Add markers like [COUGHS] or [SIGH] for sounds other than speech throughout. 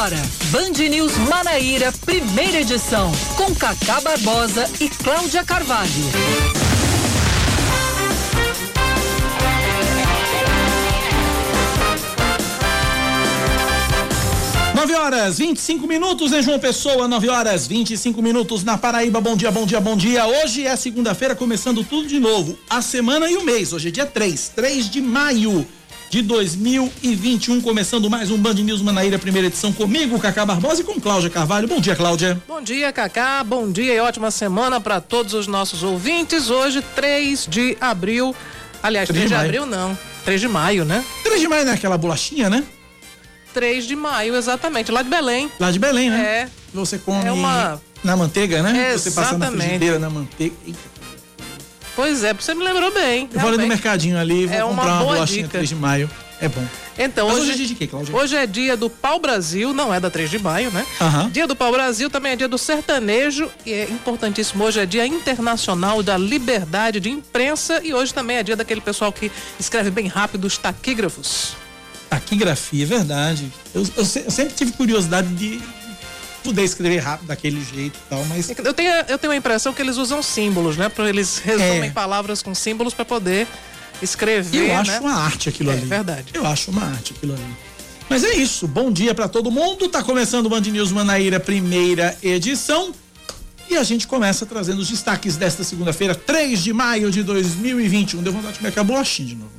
Agora, Band News Manaíra, primeira edição, com Cacá Barbosa e Cláudia Carvalho. 9 horas 25 minutos em João Pessoa, 9 horas 25 minutos na Paraíba. Bom dia, bom dia, bom dia. Hoje é segunda-feira, começando tudo de novo. A semana e o mês. Hoje é dia 3, 3 de maio de 2021, começando mais um Band News Manaíra, primeira edição comigo, Cacá Barbosa e com Cláudia Carvalho. Bom dia, Cláudia. Bom dia, Cacá. Bom dia e ótima semana para todos os nossos ouvintes. Hoje, 3 de abril. Aliás, 3, 3 de, de abril não. 3 de maio, né? 3 de maio, né? Aquela bolachinha, né? 3 de maio, exatamente, lá de Belém. Lá de Belém, né? É. Você come é uma... na manteiga, né? Exatamente. Você passa na frigideira na manteiga. Pois é, você me lembrou bem. Eu falei no mercadinho ali, vou é comprar uma, uma bolachinha dica. 3 de maio. É bom. Então, hoje, hoje, é dia de quê, Cláudia? Hoje é dia do Pau Brasil, não é da 3 de maio, né? Uhum. Dia do Pau Brasil também é dia do sertanejo e é importantíssimo. Hoje é dia internacional da liberdade de imprensa e hoje também é dia daquele pessoal que escreve bem rápido os taquígrafos. Taquigrafia, é verdade. Eu, eu, eu, sempre tive curiosidade de poder escrever rápido daquele jeito e tal, mas. Eu tenho, eu tenho a impressão que eles usam símbolos, né? Eles resumem é. palavras com símbolos para poder escrever. Eu né? acho uma arte aquilo é, ali. É verdade. Eu acho uma arte aquilo ali. Mas é isso. Bom dia para todo mundo. Tá começando o Band News Manaíra, primeira edição. E a gente começa trazendo os destaques desta segunda-feira, 3 de maio de 2021. Deu vontade de comer a bolachinha de novo.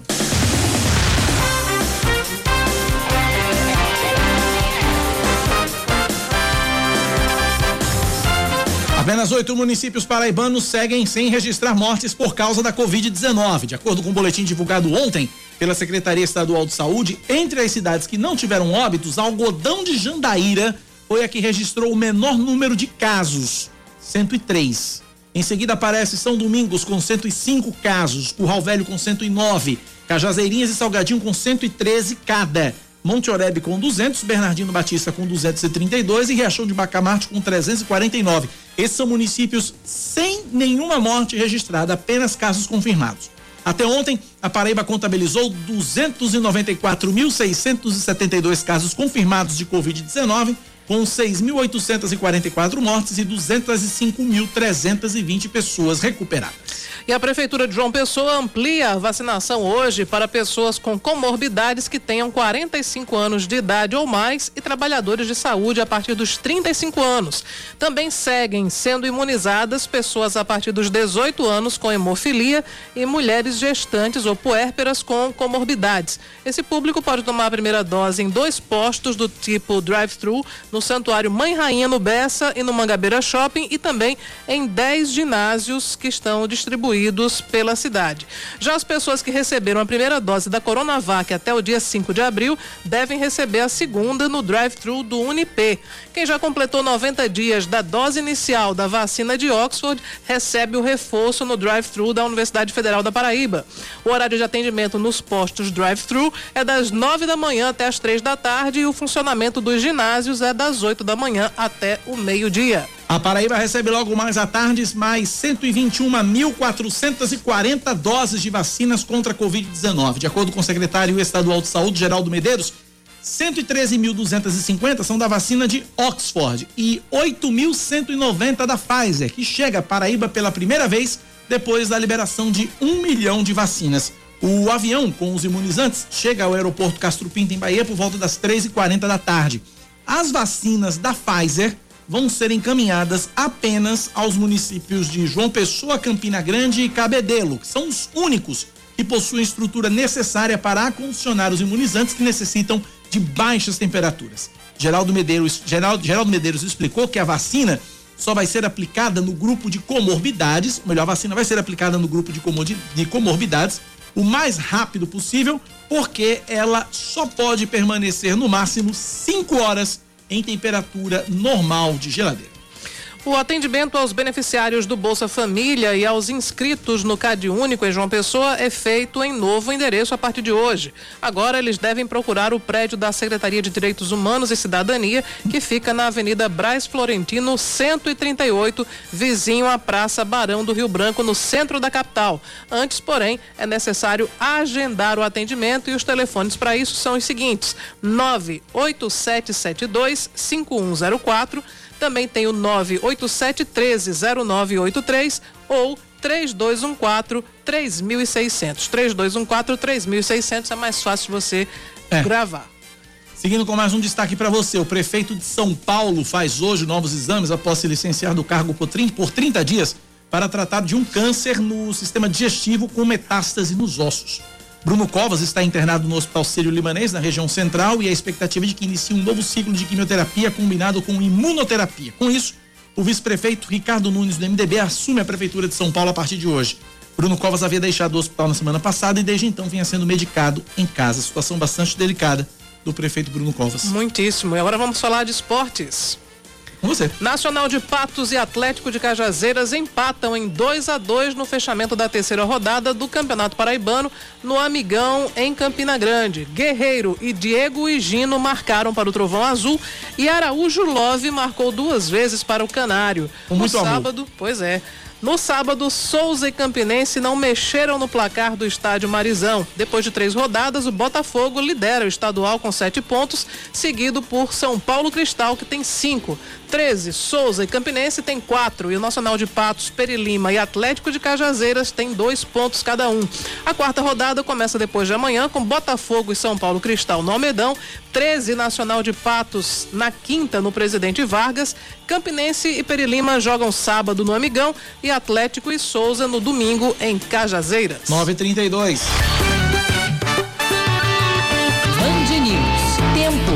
Apenas oito municípios paraibanos seguem sem registrar mortes por causa da Covid-19. De acordo com o um boletim divulgado ontem pela Secretaria Estadual de Saúde, entre as cidades que não tiveram óbitos, Algodão de Jandaíra foi a que registrou o menor número de casos, 103. Em seguida aparece São Domingos com 105 casos, Curral Velho com 109, Cajazeirinhas e Salgadinho com 113 cada. Monte Oreb com 200, Bernardino Batista com 232 e Riachão de Bacamarte com 349. Esses são municípios sem nenhuma morte registrada, apenas casos confirmados. Até ontem, a Paraíba contabilizou 294.672 casos confirmados de Covid-19, com 6.844 mortes e 205.320 pessoas recuperadas. E a Prefeitura de João Pessoa amplia a vacinação hoje para pessoas com comorbidades que tenham 45 anos de idade ou mais e trabalhadores de saúde a partir dos 35 anos. Também seguem sendo imunizadas pessoas a partir dos 18 anos com hemofilia e mulheres gestantes ou puérperas com comorbidades. Esse público pode tomar a primeira dose em dois postos do tipo drive-thru no Santuário Mãe Rainha no Bessa e no Mangabeira Shopping e também em 10 ginásios que estão distribuídos distribuídos pela cidade. Já as pessoas que receberam a primeira dose da Coronavac até o dia 5 de abril devem receber a segunda no drive-thru do Unip. Quem já completou 90 dias da dose inicial da vacina de Oxford recebe o reforço no drive-thru da Universidade Federal da Paraíba. O horário de atendimento nos postos drive-thru é das 9 da manhã até as 3 da tarde e o funcionamento dos ginásios é das 8 da manhã até o meio-dia. A Paraíba recebe logo mais à tarde mais 121.440 doses de vacinas contra a Covid-19. De acordo com o secretário estadual de saúde, Geraldo Medeiros, 113.250 são da vacina de Oxford e 8.190 da Pfizer, que chega à Paraíba pela primeira vez depois da liberação de um milhão de vacinas. O avião com os imunizantes chega ao aeroporto Castro Pinto, em Bahia, por volta das 3h40 da tarde. As vacinas da Pfizer vão ser encaminhadas apenas aos municípios de João Pessoa, Campina Grande e Cabedelo, que são os únicos que possuem estrutura necessária para acondicionar os imunizantes que necessitam de baixas temperaturas. Geraldo Medeiros, Geraldo, Geraldo Medeiros explicou que a vacina só vai ser aplicada no grupo de comorbidades, melhor, a vacina vai ser aplicada no grupo de comorbidades o mais rápido possível, porque ela só pode permanecer no máximo 5 horas em temperatura normal de geladeira. O atendimento aos beneficiários do Bolsa Família e aos inscritos no Cade Único em João Pessoa é feito em novo endereço a partir de hoje. Agora eles devem procurar o prédio da Secretaria de Direitos Humanos e Cidadania, que fica na Avenida Braz Florentino, 138, vizinho à Praça Barão do Rio Branco, no centro da capital. Antes, porém, é necessário agendar o atendimento e os telefones para isso são os seguintes: 98772 5104 também tem o 987 130983 ou 3214 3600. 3214 3600 é mais fácil você é. gravar. Seguindo com mais um destaque para você, o prefeito de São Paulo faz hoje novos exames após se licenciar do cargo por 30, por 30 dias para tratar de um câncer no sistema digestivo com metástase nos ossos. Bruno Covas está internado no Hospital Sírio-Libanês, na região central, e a expectativa é de que inicie um novo ciclo de quimioterapia combinado com imunoterapia. Com isso, o vice-prefeito Ricardo Nunes, do MDB, assume a Prefeitura de São Paulo a partir de hoje. Bruno Covas havia deixado o hospital na semana passada e desde então vinha sendo medicado em casa. Situação bastante delicada do prefeito Bruno Covas. Muitíssimo. E agora vamos falar de esportes. Com você. Nacional de Patos e Atlético de Cajazeiras empatam em 2 a 2 no fechamento da terceira rodada do Campeonato Paraibano no Amigão em Campina Grande. Guerreiro e Diego Higino marcaram para o Trovão Azul e Araújo Love marcou duas vezes para o Canário. Com muito no sábado, amor. pois é. No sábado, Souza e Campinense não mexeram no placar do estádio Marizão. Depois de três rodadas, o Botafogo lidera o estadual com sete pontos, seguido por São Paulo Cristal, que tem cinco. 13, Souza e Campinense tem quatro. E o Nacional de Patos, Perilima e Atlético de Cajazeiras tem dois pontos cada um. A quarta rodada começa depois de amanhã com Botafogo e São Paulo Cristal no Almedão. 13, Nacional de Patos na quinta no Presidente Vargas. Campinense e Perilima jogam sábado no Amigão e Atlético e Souza no domingo em Cajazeiras. 9:32. Band News. Tempo.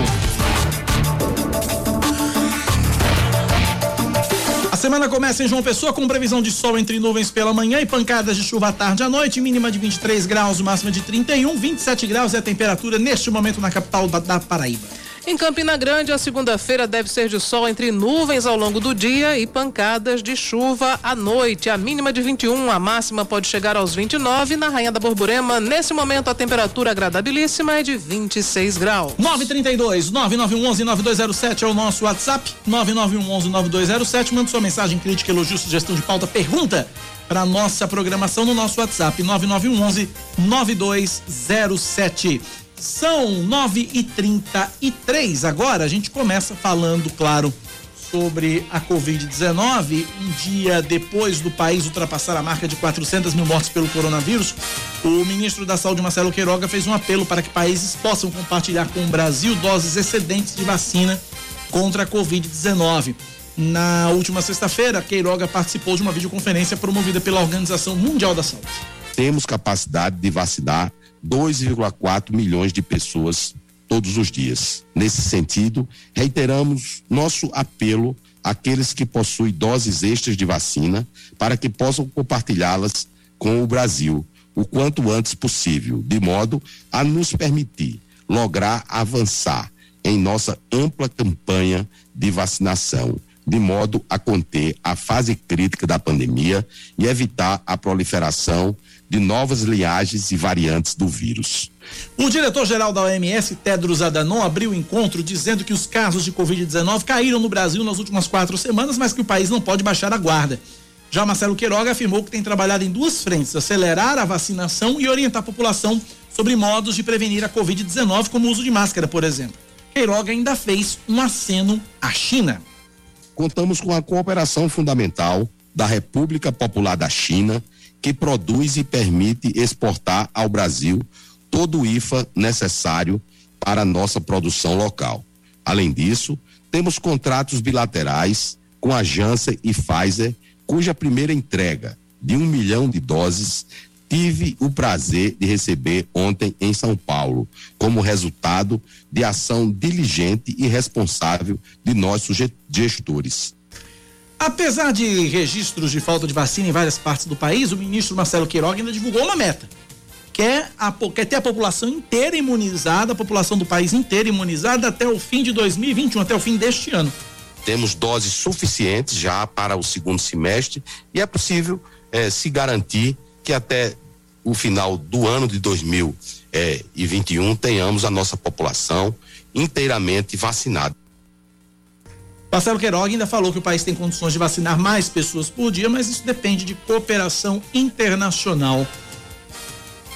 A semana começa em João Pessoa com previsão de sol entre nuvens pela manhã e pancadas de chuva à tarde à noite, mínima de 23 graus, máxima de 31, 27 graus é a temperatura neste momento na capital da Paraíba. Em Campina Grande, a segunda-feira deve ser de sol entre nuvens ao longo do dia e pancadas de chuva à noite. A mínima de 21, a máxima pode chegar aos 29. Na Rainha da Borborema, nesse momento, a temperatura agradabilíssima é de 26 graus. 932 9911 9207 é o nosso WhatsApp. 9911 9207. Manda sua mensagem, crítica, elogio, sugestão de pauta, pergunta para nossa programação no nosso WhatsApp 9911 9207. São nove e trinta e três. Agora a gente começa falando, claro, sobre a Covid-19. Um dia depois do país ultrapassar a marca de 400 mil mortes pelo coronavírus, o ministro da Saúde, Marcelo Queiroga, fez um apelo para que países possam compartilhar com o Brasil doses excedentes de vacina contra a Covid-19. Na última sexta-feira, Queiroga participou de uma videoconferência promovida pela Organização Mundial da Saúde. Temos capacidade de vacinar 2,4 milhões de pessoas todos os dias. Nesse sentido, reiteramos nosso apelo àqueles que possuem doses extras de vacina para que possam compartilhá-las com o Brasil o quanto antes possível, de modo a nos permitir lograr avançar em nossa ampla campanha de vacinação, de modo a conter a fase crítica da pandemia e evitar a proliferação de novas linhagens e variantes do vírus. O diretor-geral da OMS, Tedros Adhanom, abriu o encontro dizendo que os casos de Covid-19 caíram no Brasil nas últimas quatro semanas, mas que o país não pode baixar a guarda. Já Marcelo Queiroga afirmou que tem trabalhado em duas frentes: acelerar a vacinação e orientar a população sobre modos de prevenir a Covid-19, como o uso de máscara, por exemplo. Queiroga ainda fez um aceno à China. Contamos com a cooperação fundamental da República Popular da China que produz e permite exportar ao Brasil todo o IFA necessário para a nossa produção local. Além disso, temos contratos bilaterais com a Janssen e Pfizer, cuja primeira entrega de um milhão de doses tive o prazer de receber ontem em São Paulo, como resultado de ação diligente e responsável de nossos gestores. Apesar de registros de falta de vacina em várias partes do país, o ministro Marcelo Queiroga ainda divulgou uma meta. Quer, a, quer ter a população inteira imunizada, a população do país inteira imunizada até o fim de 2021, até o fim deste ano. temos doses suficientes já para o segundo semestre e é possível eh, se garantir que até o final do ano de 2021 tenhamos a nossa população inteiramente vacinada. Marcelo Queiroga ainda falou que o país tem condições de vacinar mais pessoas por dia, mas isso depende de cooperação internacional.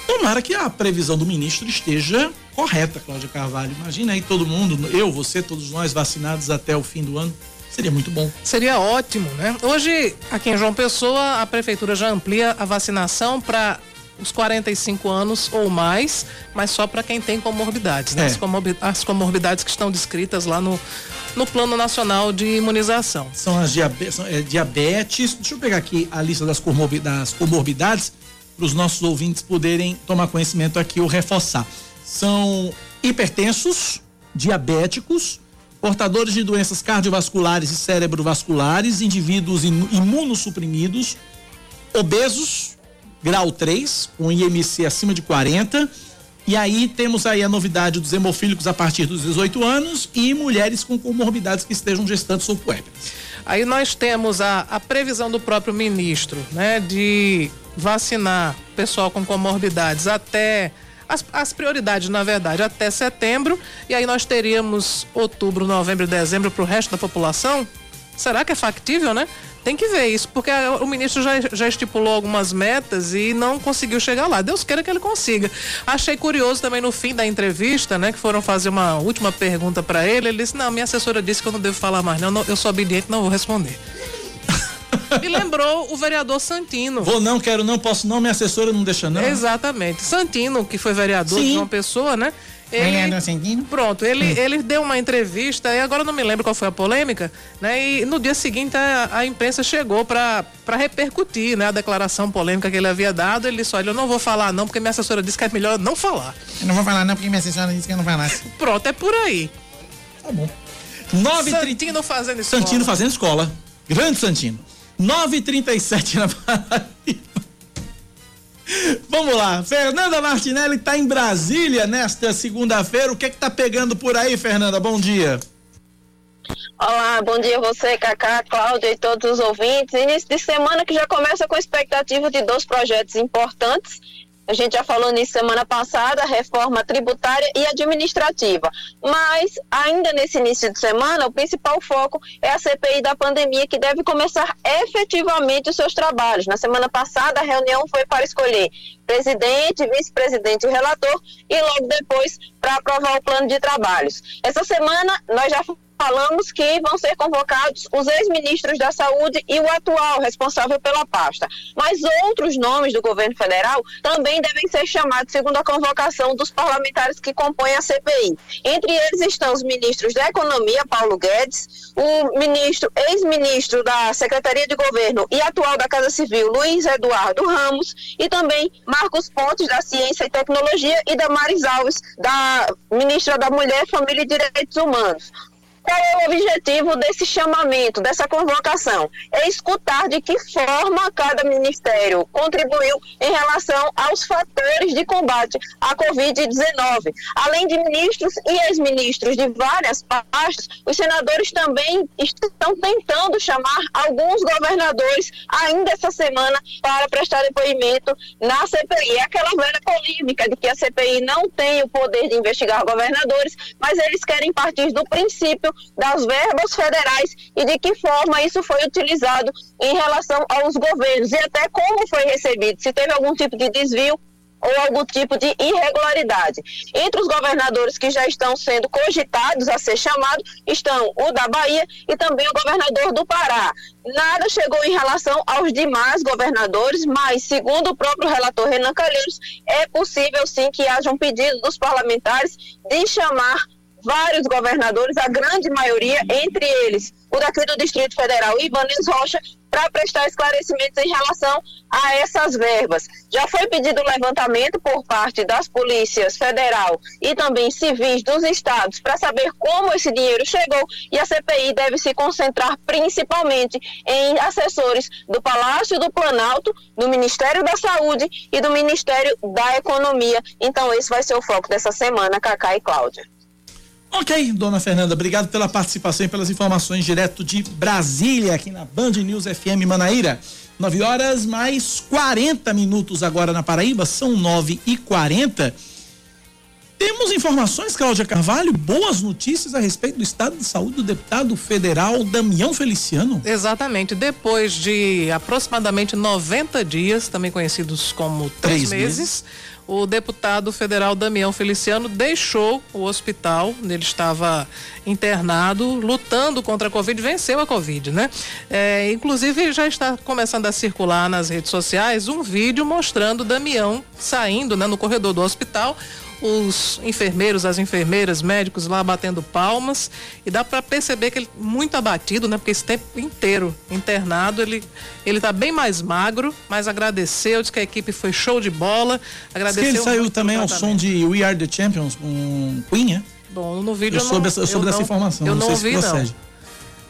Tomara que a previsão do ministro esteja correta, Cláudia Carvalho. Imagina aí todo mundo, eu, você, todos nós vacinados até o fim do ano. Seria muito bom. Seria ótimo, né? Hoje, aqui em João Pessoa, a prefeitura já amplia a vacinação para os 45 anos ou mais, mas só para quem tem comorbidades, né? É. As, comorbidades que estão descritas lá no, no Plano Nacional de Imunização. São as diabetes, são, é, diabetes. Deixa eu pegar aqui a lista das, das comorbidades para os nossos ouvintes poderem tomar conhecimento aqui ou reforçar. São hipertensos, diabéticos, portadores de doenças cardiovasculares e cerebrovasculares, indivíduos imunossuprimidos, obesos, grau 3, com IMC acima de 40, e aí temos aí a novidade dos hemofílicos a partir dos 18 anos e mulheres com comorbidades que estejam gestantes ou puérperas. Aí nós temos a, a previsão do próprio ministro, né, de vacinar pessoal com comorbidades até as, as, prioridades, na verdade, até setembro, e aí nós teríamos outubro, novembro e dezembro para o resto da população. Será que é factível, né? Tem que ver isso, porque o ministro já, já estipulou algumas metas e não conseguiu chegar lá. Deus queira que ele consiga. Achei curioso também no fim da entrevista, né, que foram fazer uma última pergunta para ele. Ele disse: Não, minha assessora disse que eu não devo falar mais, não. Eu sou obediente, não vou responder. Me [LAUGHS] lembrou o vereador Santino. Vou não, quero não, posso não, minha assessora não deixa não. Exatamente. Santino, que foi vereador Sim. de uma pessoa, né? Ele, pronto, ele, hum. ele deu uma entrevista, e agora não me lembro qual foi a polêmica, né? E no dia seguinte a, a imprensa chegou para repercutir né, a declaração polêmica que ele havia dado. Ele disse: Olha, eu não vou falar não, porque minha assessora disse que é melhor não falar. Eu não vou falar não, porque minha assessora disse que eu não falasse. [LAUGHS] Pronto, é por aí. Tá bom. 9 Santino fazendo escola. Santino fazendo escola. Grande Santino. 9h37 na Paraíba. Vamos lá, Fernanda Martinelli está em Brasília nesta segunda-feira. O que é que tá pegando por aí, Fernanda? Bom dia. Olá, bom dia a você, Cacá, Cláudia e todos os ouvintes. Início de semana que já começa com expectativa de dois projetos importantes a gente já falou nisso semana passada, reforma tributária e administrativa. Mas, ainda nesse início de semana, o principal foco é a CPI da pandemia, que deve começar efetivamente os seus trabalhos. Na semana passada, a reunião foi para escolher presidente, vice-presidente e relator, e logo depois para aprovar o plano de trabalhos. Essa semana, nós já falamos que vão ser convocados os ex-ministros da Saúde e o atual responsável pela pasta. Mas outros nomes do governo federal também devem ser chamados segundo a convocação dos parlamentares que compõem a CPI. Entre eles estão os ministros da Economia, Paulo Guedes, o ministro, ex-ministro da Secretaria de Governo e atual da Casa Civil, Luiz Eduardo Ramos, e também Marcos Pontes, da Ciência e Tecnologia, e Damares Alves, da ministra da Mulher, Família e Direitos Humanos. Qual é o objetivo desse chamamento, dessa convocação? É escutar de que forma cada ministério contribuiu em relação aos fatores de combate à Covid-19. Além de ministros e ex-ministros de várias pastas, os senadores também estão tentando chamar alguns governadores ainda essa semana para prestar depoimento na CPI. É aquela velha polêmica de que a CPI não tem o poder de investigar governadores, mas eles querem partir do princípio das verbas federais e de que forma isso foi utilizado em relação aos governos e até como foi recebido, se teve algum tipo de desvio ou algum tipo de irregularidade. Entre os governadores que já estão sendo cogitados a ser chamados estão o da Bahia e também o governador do Pará. Nada chegou em relação aos demais governadores, mas, segundo o próprio relator Renan Calheiros, é possível sim que haja um pedido dos parlamentares de chamar vários governadores, a grande maioria, entre eles o daqui do Distrito Federal, Ibanez Rocha, para prestar esclarecimentos em relação a essas verbas. Já foi pedido levantamento por parte das polícias federal e também civis dos estados para saber como esse dinheiro chegou e a CPI deve se concentrar principalmente em assessores do Palácio do Planalto, do Ministério da Saúde e do Ministério da Economia. Então esse vai ser o foco dessa semana, Cacá e Cláudia. Ok, dona Fernanda, obrigado pela participação e pelas informações direto de Brasília, aqui na Band News FM Manaíra. 9 horas mais 40 minutos agora na Paraíba, são 9 e 40 temos informações, Cláudia Carvalho, boas notícias a respeito do estado de saúde do deputado federal Damião Feliciano. Exatamente. Depois de aproximadamente 90 dias, também conhecidos como três, três meses, meses, o deputado federal Damião Feliciano deixou o hospital. Ele estava internado, lutando contra a Covid, venceu a Covid, né? É, inclusive, já está começando a circular nas redes sociais um vídeo mostrando Damião saindo né, no corredor do hospital os enfermeiros, as enfermeiras, médicos lá batendo palmas e dá para perceber que ele muito abatido, né? Porque esse tempo inteiro internado, ele ele tá bem mais magro, mas agradeceu, disse que a equipe foi show de bola, agradeceu. Diz que ele saiu também ao som de We Are the Champions com Queen, é? Bom, no vídeo eu, eu soube, eu soube dessa informação, eu não, não sei ouvi, se procede. Não.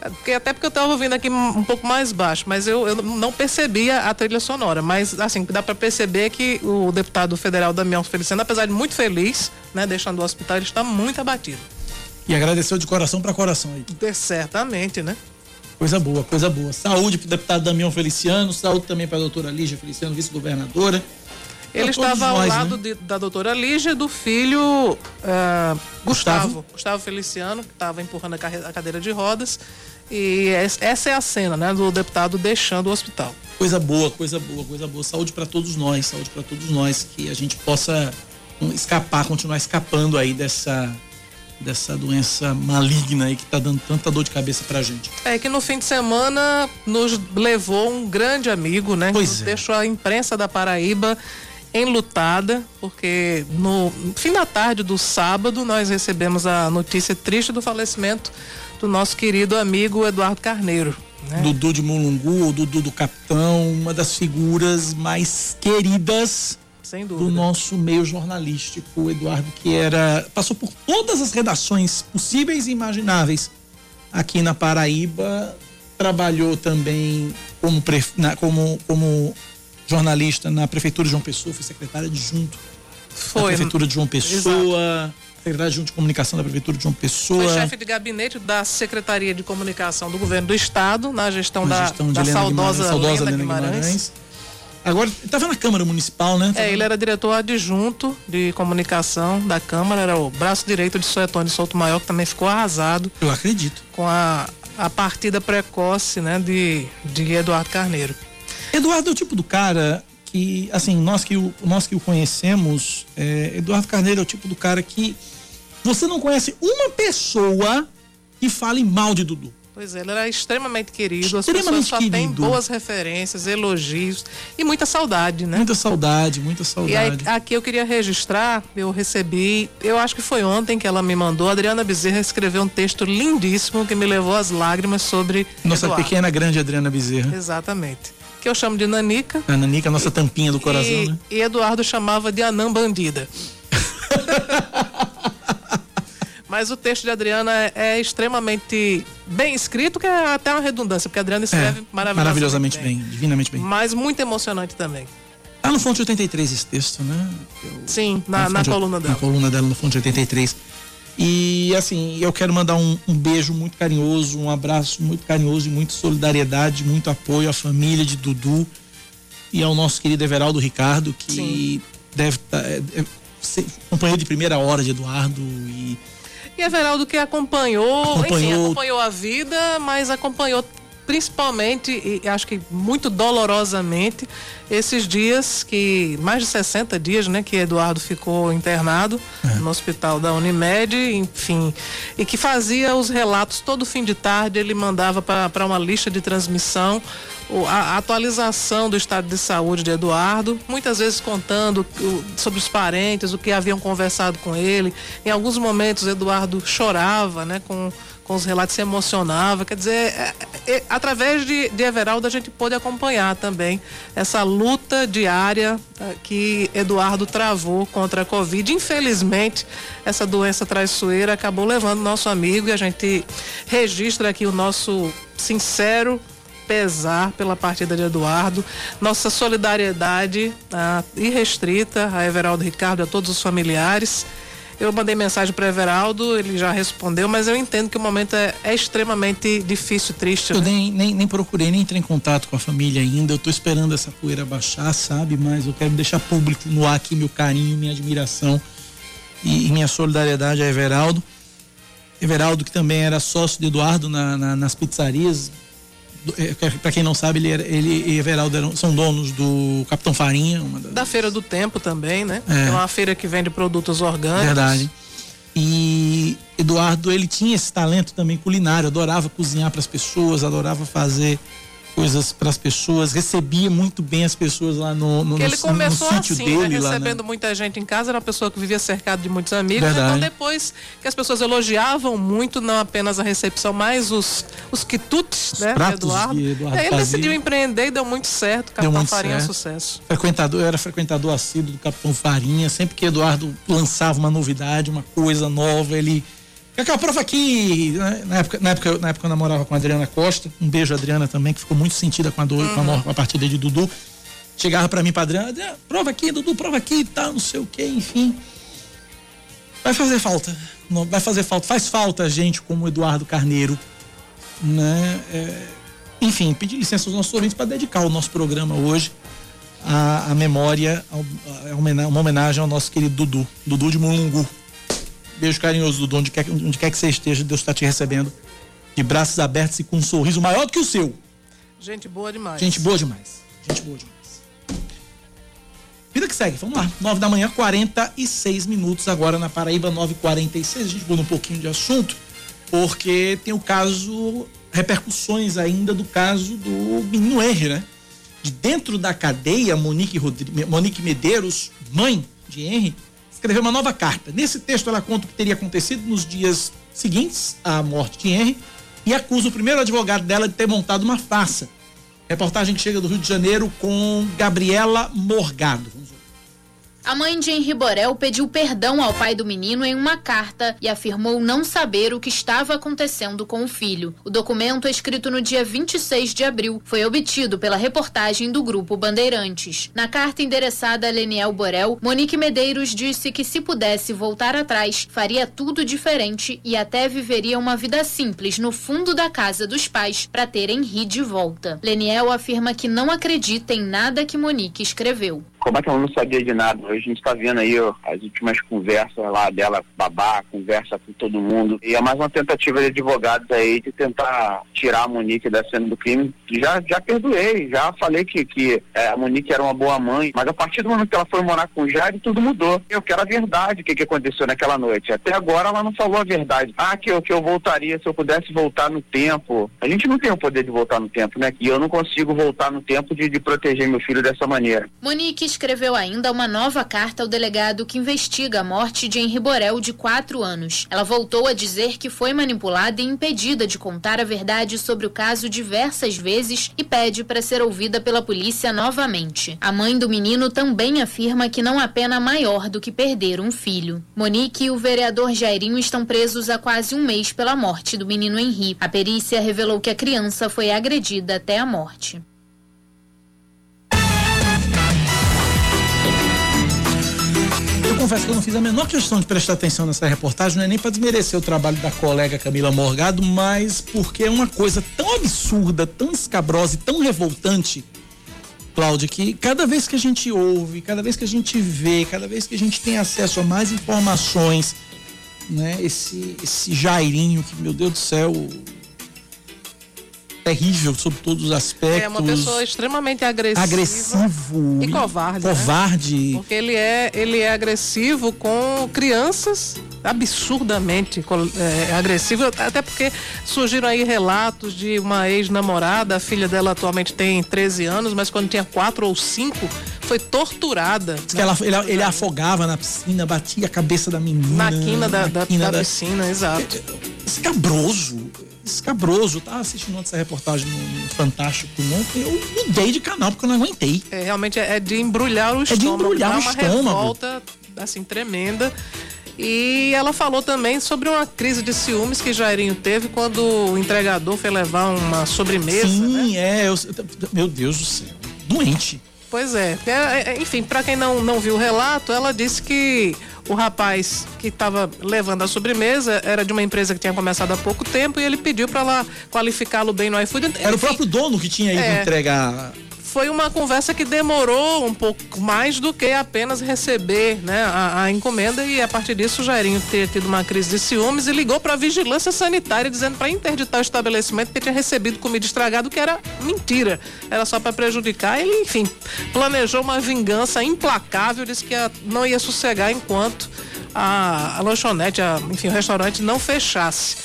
Porque, até porque eu estava ouvindo aqui um pouco mais baixo, mas eu, eu não percebia a trilha sonora. Mas, assim, dá para perceber que o deputado federal Damião Feliciano, apesar de muito feliz, né, deixando o hospital, ele está muito abatido. E agradeceu de coração para coração aí. É, certamente, né? Coisa boa, coisa boa. Saúde para o deputado Damião Feliciano, saúde também para a doutora Lígia Feliciano, vice-governadora. Ele estava ao nós, lado né? de, da doutora Lígia, do filho uh, Gustavo, Gustavo, Gustavo Feliciano, que estava empurrando a, a cadeira de rodas. E essa é a cena, né, do deputado deixando o hospital. Coisa boa, coisa boa, coisa boa. Saúde para todos nós, saúde para todos nós, que a gente possa escapar, continuar escapando aí dessa dessa doença maligna aí que está dando tanta dor de cabeça pra gente. É que no fim de semana nos levou um grande amigo, né? Pois que é. deixou a imprensa da Paraíba enlutada, porque no fim da tarde do sábado nós recebemos a notícia triste do falecimento do nosso querido amigo Eduardo Carneiro. Né? Dudu de Mulungu, o Dudu do Capitão, uma das figuras mais queridas do nosso meio jornalístico, o Eduardo, que era. passou por todas as redações possíveis e imagináveis aqui na Paraíba, trabalhou também como, como, como jornalista na Prefeitura de João Pessoa, foi secretária adjunto foi, da Prefeitura de João Pessoa. Exato secretário de Comunicação da Prefeitura de João Pessoa. Foi chefe de gabinete da Secretaria de Comunicação do Governo do Estado, na gestão, na gestão da, da saudosa, saudosa Helena Guimarães. Guimarães. Agora, estava na Câmara Municipal, né? É, ele era diretor adjunto de comunicação da Câmara, era o braço direito de Soetone Souto Maior, que também ficou arrasado. Eu acredito. Com a, a partida precoce, né, de, de Eduardo Carneiro. Eduardo é o tipo do cara que, assim, nós que o, nós que o conhecemos, é, Eduardo Carneiro é o tipo do cara que você não conhece uma pessoa que fale mal de Dudu. Pois é, ele era extremamente querido, extremamente as pessoas só têm boas referências, elogios e muita saudade, né? Muita saudade, muita saudade. E aí, aqui eu queria registrar, eu recebi, eu acho que foi ontem que ela me mandou, a Adriana Bezerra escreveu um texto lindíssimo que me levou às lágrimas sobre Nossa Eduardo. pequena grande Adriana Bezerra. Exatamente. Que eu chamo de Nanica. A Nanica, nossa tampinha do coração, e, né? E Eduardo chamava de Anã Bandida. [LAUGHS] Mas o texto de Adriana é, é, extremamente bem escrito, que é até uma redundância, porque a Adriana escreve é, maravilhosamente, maravilhosamente bem. bem. divinamente bem. Mas muito emocionante também. Tá no Fonte 83 esse texto, né? Eu, Sim, na, na, na coluna dela. Na coluna dela no Fonte 83. E assim, eu quero mandar um, um, beijo muito carinhoso, um abraço muito carinhoso e muita solidariedade, muito apoio à família de Dudu e ao nosso querido Everaldo Ricardo, que Sim. deve estar. Tá, é, é, companheiro de primeira hora de Eduardo e e Everaldo que acompanhou, acompanhou, enfim, acompanhou a vida, mas acompanhou principalmente, e acho que muito dolorosamente, esses dias que, mais de 60 dias, né, que Eduardo ficou internado é. no hospital da Unimed, enfim, e que fazia os relatos todo fim de tarde, ele mandava para uma lista de transmissão a atualização do estado de saúde de Eduardo, muitas vezes contando sobre os parentes, o que haviam conversado com ele. Em alguns momentos, Eduardo chorava, né, com com os relatos se emocionava. Quer dizer, é, é, através de, de Everaldo a gente pôde acompanhar também essa luta diária tá, que Eduardo travou contra a Covid. Infelizmente, essa doença traiçoeira acabou levando nosso amigo e a gente registra aqui o nosso sincero pesar pela partida de Eduardo, nossa solidariedade ah, irrestrita a Everaldo Ricardo, a todos os familiares Eu mandei mensagem para Everaldo, ele já respondeu, mas eu entendo que o momento é, é extremamente difícil, triste. Eu né? nem, nem, nem procurei, nem entrei em contato com a família ainda. Eu tô esperando essa poeira baixar, sabe? Mas eu quero deixar público no ar aqui meu carinho, minha admiração e, e minha solidariedade a Everaldo. Everaldo, que também era sócio de Eduardo na, na, nas pizzarias. É, Para quem não sabe, ele, ele e Everaldo eram, são donos do Capitão Farinha. Das... Da Feira do Tempo também, né? É. É uma feira que vende produtos orgânicos. Verdade. E Eduardo, ele tinha esse talento também culinário, adorava cozinhar para as pessoas, adorava fazer coisas para as pessoas, recebia muito bem as pessoas lá no, no, Porque ele no- começou no sítio assim, dele né? lá, né? recebendo muita gente em casa, era uma pessoa que vivia cercado de muitos amigos. Verdade. Então depois que as pessoas elogiavam muito, não apenas a recepção, mas os, os quitutes, né? pratos de Eduardo. Eduardo Aí ele fazia. decidiu empreender e deu muito certo. Capitão muito Farinha é um certo. sucesso. frequentador, eu era frequentador assíduo do Capitão Farinha, sempre que Eduardo lançava uma novidade, uma coisa nova, ele Cacá, prova aqui. né? Na época, na, época, na época eu namorava com a Adriana Costa. Um beijo, Adriana, também, que ficou muito sentida com a, dor, com a, com a partida de Dudu. Chegava pra mim, pra Adriana, Adriana, prova aqui, Dudu, prova aqui e tal, não sei o que, enfim. Vai fazer falta. Não, vai fazer falta. Faz falta gente como o Eduardo Carneiro, né? É, enfim, pedir licença aos nossos ouvintes para dedicar o nosso programa hoje à, à memória, ao- a homena- uma homenagem ao nosso querido Dudu, Dudu de Mulungu. Beijo carinhoso, Dudu, onde quer, que- onde quer que você esteja, Deus está te recebendo de braços abertos e com um sorriso maior do que o seu. Gente boa demais. Gente boa demais. Gente boa demais. Vida que segue, vamos lá. 9 da manhã, 46 minutos agora na Paraíba, 9h46. A gente muda um pouquinho de assunto, porque tem o caso, repercussões ainda do caso do menino R, né? De dentro da cadeia, Monique, Rodri- Monique Medeiros, mãe de Henry, escreveu uma nova carta. Nesse texto, ela conta o que teria acontecido nos dias seguintes à morte de Henry e acusa o primeiro advogado dela de ter montado uma farsa. Reportagem que chega do Rio de Janeiro com Gabriela Morgado. A mãe de Henri Borel pediu perdão ao pai do menino em uma carta e afirmou não saber o que estava acontecendo com o filho. O documento, escrito no dia 26 de abril, foi obtido pela reportagem do Grupo Bandeirantes. Na carta endereçada a Leniel Borel, Monique Medeiros disse que se pudesse voltar atrás, faria tudo diferente e até viveria uma vida simples no fundo da casa dos pais para ter Henri de volta. Leniel afirma que não acredita em nada que Monique escreveu. Como é que ela não sabia de nada? Hoje a gente está vendo aí ó, as últimas conversas lá dela, babá, conversa com todo mundo. E é mais uma tentativa de advogados aí de tentar tirar a Monique da cena do crime. Já, já perdoei, já falei que, que é, a Monique era uma boa mãe, mas a partir do momento que ela foi morar com o Jair, tudo mudou. Eu quero a verdade, o que, que aconteceu naquela noite. Até agora ela não falou a verdade. Ah, que eu, que eu voltaria se eu pudesse voltar no tempo. A gente não tem o poder de voltar no tempo, né? E eu não consigo voltar no tempo de, de proteger meu filho dessa maneira. Monique escreveu ainda uma nova carta ao delegado que investiga a morte de Henri Borel, de 4 anos. Ela voltou a dizer que foi manipulada e impedida de contar a verdade sobre o caso diversas vezes e pede para ser ouvida pela polícia novamente. A mãe do menino também afirma que não há pena maior do que perder um filho. Monique e o vereador Jairinho estão presos há quase um mês pela morte do menino Henri. A perícia revelou que a criança foi agredida até a morte. Confesso que eu não fiz a menor questão de prestar atenção nessa reportagem, não é nem para desmerecer o trabalho da colega Camila Morgado, mas porque é uma coisa tão absurda, tão escabrosa e tão revoltante, Cláudia, que cada vez que a gente ouve, cada vez que a gente vê, cada vez que a gente tem acesso a mais informações, né, esse, esse Jairinho, que, meu Deus do céu, terrível sobre todos os aspectos. É uma pessoa extremamente agressiva. agressivo e covarde, né? covarde. Porque ele é, ele é agressivo com crianças, absurdamente é, agressivo, até porque surgiram aí relatos de uma ex-namorada, a filha dela atualmente tem 13 anos, mas quando tinha 4 ou 5, foi torturada. Diz que ela, ele, ele afogava na piscina, batia a cabeça da menina. Na quina da, da, quina da piscina, exato. Escabroso. Escabroso. Tava assistindo essa reportagem no, no Fantástico ontem. Eu mudei de canal porque eu não aguentei. É, realmente é é de embrulhar o de estômago. embrulhar dá o uma estômago. revolta, assim, tremenda. E ela falou também sobre uma crise de ciúmes que Jairinho teve quando o entregador foi levar uma sobremesa, né? Sim, é. eu- meu Deus do céu. Doente. Pois é. É, é, Enfim, para quem não, não viu o relato, ela disse que o rapaz que estava levando a sobremesa era de uma empresa que tinha começado há pouco tempo e ele pediu para ela qualificá-lo bem no iFood. Era Enfim, o próprio dono que tinha ido é, entregar foi uma conversa que demorou um pouco mais do que apenas receber né, a, a encomenda e a partir disso o Jairinho ter tido uma crise de ciúmes e ligou para a vigilância sanitária dizendo para interditar o estabelecimento que tinha recebido comida estragada, que era mentira, era só para prejudicar. Ele, enfim, planejou uma vingança implacável, disse que não ia sossegar enquanto a, a lanchonete, a, enfim, o restaurante não fechasse.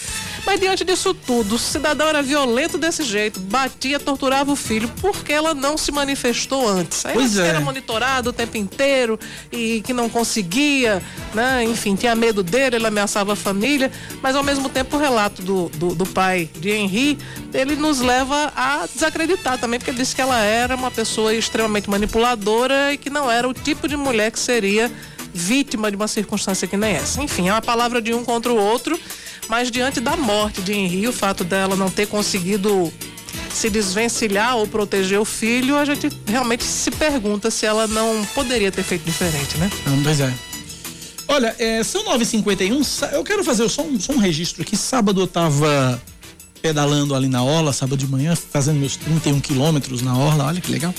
Mas diante disso tudo, o cidadão era violento desse jeito, batia, torturava o filho, porque ela não se manifestou antes. Aí pois é. era monitorado o tempo inteiro e que não conseguia, né? Enfim, tinha medo dele, ele ameaçava a família, mas ao mesmo tempo o relato do, do, do pai de Henri, ele nos leva a desacreditar também, porque ele disse que ela era uma pessoa extremamente manipuladora e que não era o tipo de mulher que seria vítima de uma circunstância que nem essa. Enfim, é uma palavra de um contra o outro mas diante da morte de Henri, o fato dela não ter conseguido se desvencilhar ou proteger o filho, a gente realmente se pergunta se ela não poderia ter feito diferente, né? Não, pois é. Olha, é, são 9h51, eu quero fazer só um, só um registro aqui. Sábado eu tava pedalando ali na orla, sábado de manhã, fazendo meus 31 quilômetros na orla, olha que legal.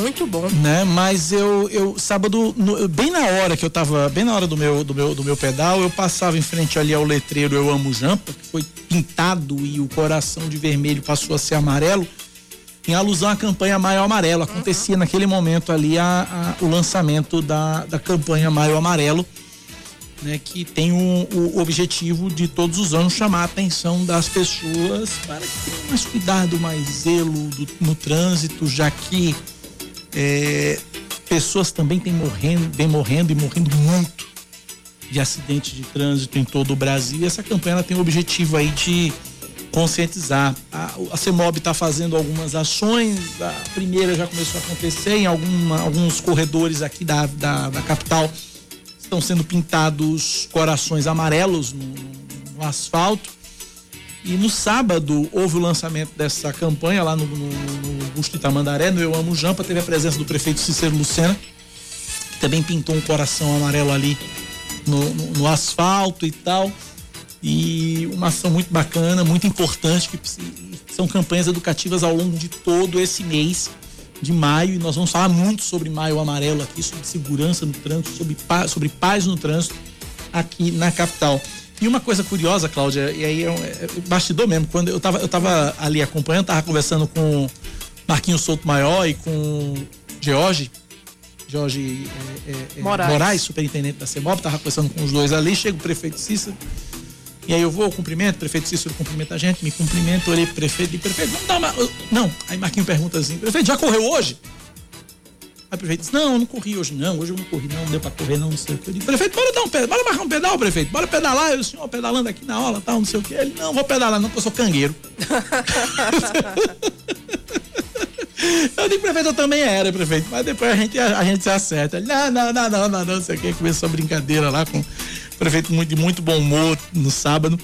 Muito bom. Né? Mas eu, eu sábado, no, bem na hora que eu tava, bem na hora do meu, do meu, do meu pedal, eu passava em frente ali ao letreiro Eu Amo Jampa, que foi pintado e o coração de vermelho passou a ser amarelo, em alusão à campanha Maio Amarelo. Acontecia uhum. naquele momento ali a, a, o lançamento da, da campanha Maio Amarelo né, que tem um, o objetivo de todos os anos chamar a atenção das pessoas para que tenham mais cuidado, mais zelo do, no trânsito, já que é, pessoas também têm morrendo, vem morrendo e morrendo muito de acidentes de trânsito em todo o Brasil. E essa campanha tem o objetivo aí de conscientizar. A, a CEMOB está fazendo algumas ações, a primeira já começou a acontecer em alguma, alguns corredores aqui da, da, da capital estão sendo pintados corações amarelos no, no, asfalto. E no sábado houve o lançamento dessa campanha lá no, no, no Busto Itamandaré, no Eu Amo Jampa, teve a presença do prefeito Cícero Lucena, que também pintou um coração amarelo ali no, no, no asfalto e tal. E uma ação muito bacana, muito importante, que são campanhas educativas ao longo de todo esse mês de maio e nós vamos falar muito sobre maio amarelo aqui, sobre segurança no trânsito, sobre, paz, sobre paz no trânsito aqui na capital. E uma coisa curiosa, Cláudia, e aí é, um, é bastidor mesmo, quando eu estava eu tava ali acompanhando, estava conversando com Marquinhos Souto Maior e com George, Jorge é, é, é, Moraes. Moraes. superintendente da CEMOB, estava conversando com os dois ali, chega o prefeito Cícero, e aí eu vou, cumprimento, o prefeito Cícero cumprimenta a gente, me cumprimento, olhei pro prefeito, e prefeito, vamos dar uma. Não, aí Marquinho pergunta assim, prefeito, já correu hoje? Aí o prefeito diz, não, eu não corri hoje não, hoje eu não corri não, não deu pra correr não, não sei o que. Eu digo, prefeito, bora dar um pedal, bora marcar um pedal, prefeito, bora pedalar, eu, o senhor pedalando aqui na aula, tal, não sei o que. Ele, não, vou pedalar não, porque eu sou cangueiro. [LAUGHS] Eu digo, prefeito, eu também era, prefeito. Mas depois a gente, a, a gente se acerta. Ele, não, não, não, não, não, não, sei o que. Começou a brincadeira lá com prefeito muito, de muito bom humor no sábado.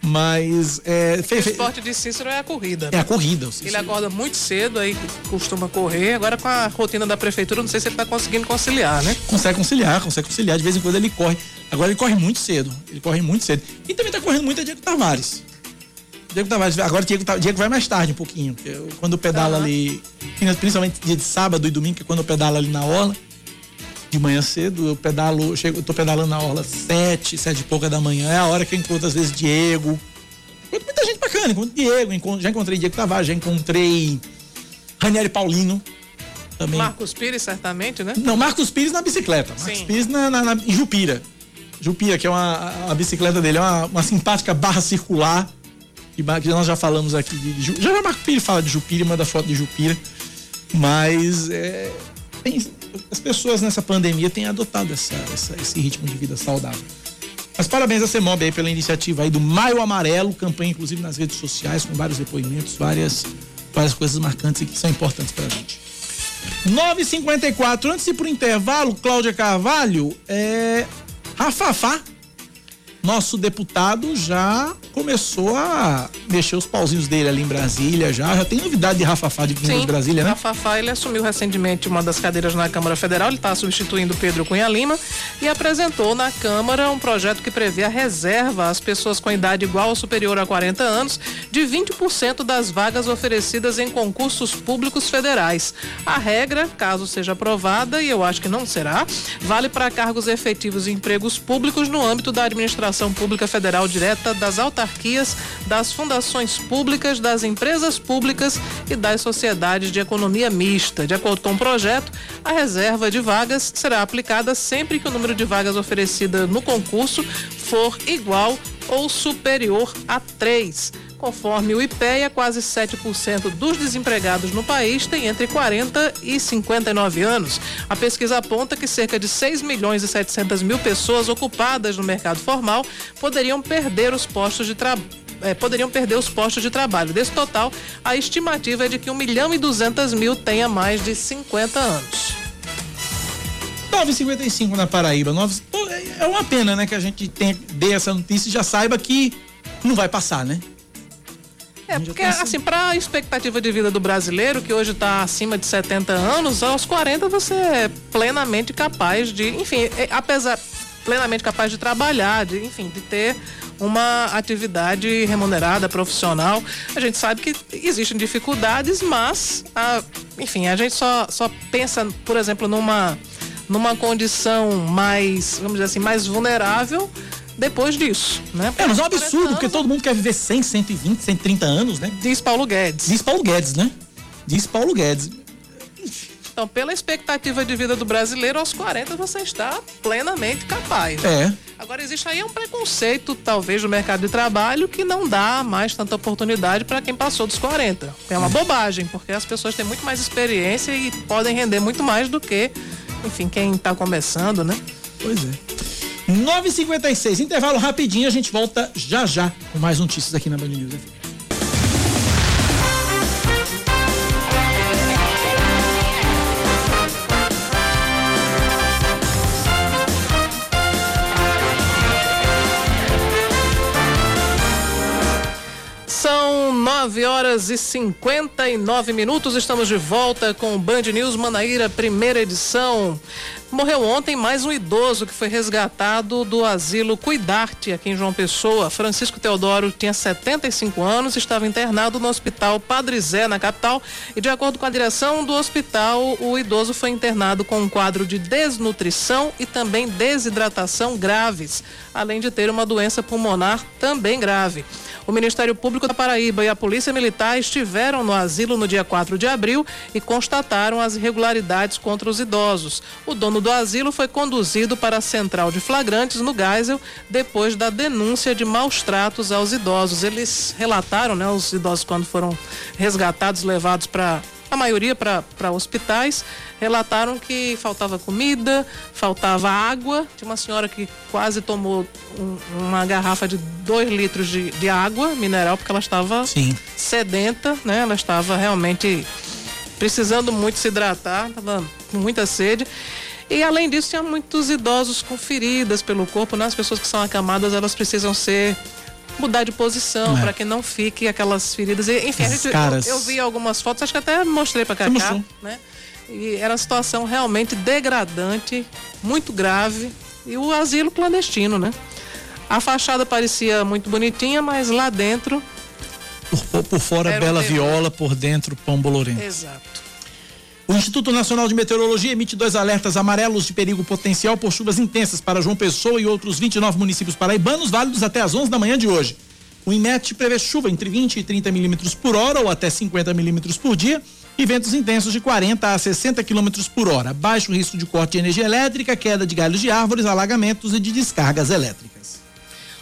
Mas. É, fe, fe... O esporte de Cícero é a corrida. É né? a corrida. Ele acorda muito cedo, aí costuma correr. Agora com a rotina da prefeitura, não sei se ele está conseguindo conciliar, né? Consegue conciliar, consegue conciliar. De vez em quando ele corre. Agora ele corre muito cedo. Ele corre muito cedo. E também está correndo muito é Diego Tavares. Diego Tavares. Agora Diego, Diego vai mais tarde um pouquinho. Quando pedala uhum. ali, principalmente dia de sábado e domingo, que é quando eu pedalo ali na orla de manhã cedo, eu pedalo, chego, eu tô pedalando na orla sete, sete e pouca da manhã, é a hora que eu encontro às vezes Diego. Encontro muita gente bacana, encontro Diego, encontro, já encontrei Diego Tavares, já encontrei Ranieri Paulino. Também. Marcos Pires, certamente, né? Não, Marcos Pires na bicicleta. Marcos Sim. Pires na, na, na, em Jupira. Jupira, que é uma a bicicleta dele, é uma, uma simpática barra circular. Que, que nós já falamos aqui de, de já já Marcos Pires fala de Jupira, manda foto de Jupira. Mas é, tem, as pessoas nessa pandemia têm adotado essa, essa, esse ritmo de vida saudável. Mas parabéns a CEMOB aí pela iniciativa aí do Maio Amarelo, campanha inclusive nas redes sociais, com vários depoimentos, várias, várias coisas marcantes e que são importantes pra gente. 9h54, antes de ir pro intervalo, Cláudia Carvalho, é. Rafafá nosso deputado já começou a mexer os pauzinhos dele ali em Brasília já. Já tem novidade de Rafafá de Sim, de Brasília, né? Rafafá, ele assumiu recentemente uma das cadeiras na Câmara Federal, ele está substituindo Pedro Cunha Lima e apresentou na Câmara um projeto que prevê a reserva às pessoas com idade igual ou superior a 40 anos de 20% das vagas oferecidas em concursos públicos federais. A regra, caso seja aprovada, e eu acho que não será, vale para cargos efetivos em empregos públicos no âmbito da administração pública federal direta, das autarquias, das fundações públicas, das empresas públicas e das sociedades de economia mista. De acordo com o projeto, a reserva de vagas será aplicada sempre que o número de vagas oferecidas no concurso for igual ou superior a três. Conforme o IPEA, quase 7% dos desempregados no país têm entre 40 e 59 anos. A pesquisa aponta que cerca de 6 milhões e 700 mil pessoas ocupadas no mercado formal poderiam perder os postos de trabalho. É, poderiam perder os postos de trabalho. Desse total, a estimativa é de que 1 milhão e 200 mil tenha mais de 50 anos. 9,55 na Paraíba. 9... É uma pena, né, que a gente tenha, dê essa notícia e já saiba que não vai passar, né? É, porque assim, para a expectativa de vida do brasileiro, que hoje está acima de 70 anos, aos 40 você é plenamente capaz de, enfim, é, apesar plenamente capaz de trabalhar, de, enfim, de ter uma atividade remunerada, profissional. A gente sabe que existem dificuldades, mas, a, enfim, a gente só, só pensa, por exemplo, numa, numa condição mais, vamos dizer assim, mais vulnerável depois disso, né? É, mas é um absurdo, porque todo mundo quer viver 100, 120, 130 anos, né? Diz Paulo Guedes. Diz Paulo Guedes, né? Diz Paulo Guedes. Então, pela expectativa de vida do brasileiro, aos 40 você está plenamente capaz. Né? É. Agora, existe aí um preconceito, talvez, do mercado de trabalho que não dá mais tanta oportunidade para quem passou dos 40. É uma é. bobagem, porque as pessoas têm muito mais experiência e podem render muito mais do que, enfim, quem está começando, né? Pois é. 9h56, intervalo rapidinho, a gente volta já já com mais notícias aqui na Band News. São 9 horas e 59 minutos. Estamos de volta com o Band News Manaíra, primeira edição. Morreu ontem mais um idoso que foi resgatado do asilo Cuidarte, aqui em João Pessoa. Francisco Teodoro tinha 75 anos, estava internado no hospital Padre Zé, na capital, e de acordo com a direção do hospital, o idoso foi internado com um quadro de desnutrição e também desidratação graves, além de ter uma doença pulmonar também grave. O Ministério Público da Paraíba e a Polícia Militar estiveram no asilo no dia 4 de abril e constataram as irregularidades contra os idosos. O dono do asilo foi conduzido para a central de flagrantes no Geisel depois da denúncia de maus tratos aos idosos. Eles relataram, né, os idosos quando foram resgatados, levados para a maioria para hospitais, relataram que faltava comida, faltava água. Tinha uma senhora que quase tomou um, uma garrafa de dois litros de, de água mineral, porque ela estava Sim. sedenta, né? Ela estava realmente precisando muito se hidratar, estava com muita sede. E além disso, tinha muitos idosos com feridas pelo corpo, né? As pessoas que são acamadas, elas precisam ser mudar de posição é. para que não fique aquelas feridas. Enfim, gente, eu, eu, vi algumas fotos, acho que até mostrei para cá, né? E era uma situação realmente degradante, muito grave e o asilo clandestino, né? A fachada parecia muito bonitinha, mas lá dentro por, por fora bela viola, por dentro pão bolorento. Exato. O Instituto Nacional de Meteorologia emite dois alertas amarelos de perigo potencial por chuvas intensas para João Pessoa e outros 29 municípios paraibanos, válidos até às 11 da manhã de hoje. O IMET prevê chuva entre 20 e 30 milímetros por hora ou até 50 milímetros por dia e ventos intensos de 40 a 60 quilômetros por hora. Baixo risco de corte de energia elétrica, queda de galhos de árvores, alagamentos e de descargas elétricas.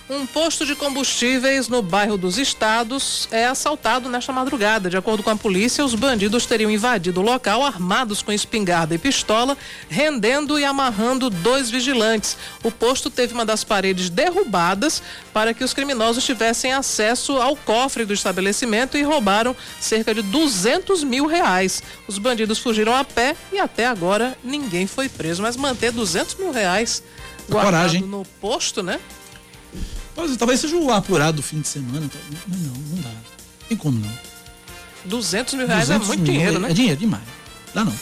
Um posto de combustíveis no bairro dos Estados é assaltado nesta madrugada. De acordo com a polícia, os bandidos teriam invadido o local armados com espingarda e pistola, rendendo e amarrando dois vigilantes. O posto teve uma das paredes derrubadas para que os criminosos tivessem acesso ao cofre do estabelecimento e roubaram cerca de 200 mil reais. Os bandidos fugiram a pé e até agora ninguém foi preso. Mas manter 200 mil reais guardado Coragem. no posto, né? Talvez seja o apurado do fim de semana. Não, não, não dá. Tem como não. 200 mil reais 200 é muito mil, dinheiro, é, né? É dinheiro demais. Dá não.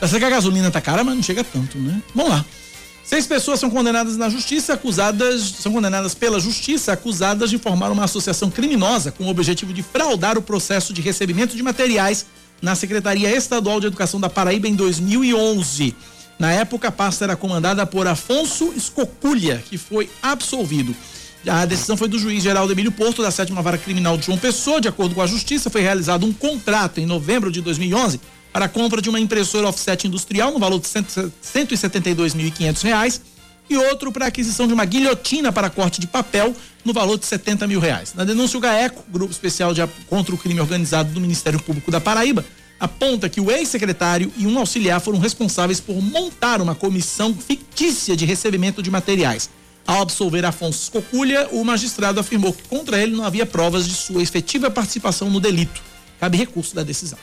Eu sei que a gasolina tá cara, mas não chega tanto, né? Vamos lá. Seis pessoas são condenadas na justiça, acusadas, são condenadas pela justiça, acusadas de formar uma associação criminosa com o objetivo de fraudar o processo de recebimento de materiais na Secretaria Estadual de Educação da Paraíba em 2011. Na época, a pasta era comandada por Afonso Escoculha, que foi absolvido. A decisão foi do juiz Geraldo Emílio Porto, da sétima vara criminal de João Pessoa. De acordo com a justiça, foi realizado um contrato em novembro de 2011 para a compra de uma impressora offset industrial no valor de R$ 172.500 e outro para a aquisição de uma guilhotina para corte de papel no valor de 70 mil reais. Na denúncia, o GAECO, Grupo Especial de, contra o Crime Organizado do Ministério Público da Paraíba, aponta que o ex-secretário e um auxiliar foram responsáveis por montar uma comissão fictícia de recebimento de materiais. Ao absolver Afonso Escoculha, o magistrado afirmou que contra ele não havia provas de sua efetiva participação no delito. Cabe recurso da decisão.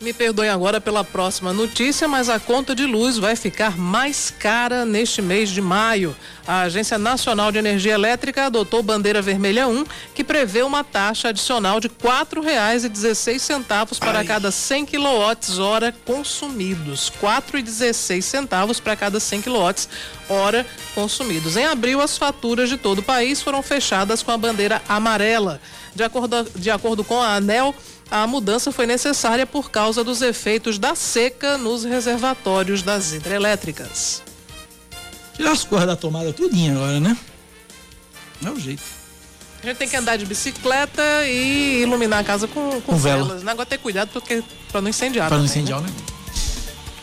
Me perdoem agora pela próxima notícia, mas a conta de luz vai ficar mais cara neste mês de maio. A Agência Nacional de Energia Elétrica adotou bandeira vermelha 1, que prevê uma taxa adicional de R$ 4,16 para Ai. cada 100 kWh consumidos. R$ 4,16 para cada 100 kWh consumidos. Em abril, as faturas de todo o país foram fechadas com a bandeira amarela. De acordo, de acordo com a ANEL, a mudança foi necessária por causa dos efeitos da seca nos reservatórios das hidrelétricas. Tirar as cores da tomada tudinho agora, né? Não é o jeito. A gente tem que andar de bicicleta e iluminar a casa com, com, com velas. Vela. Agora ter cuidado porque para não incendiar. Para não incendiar, né?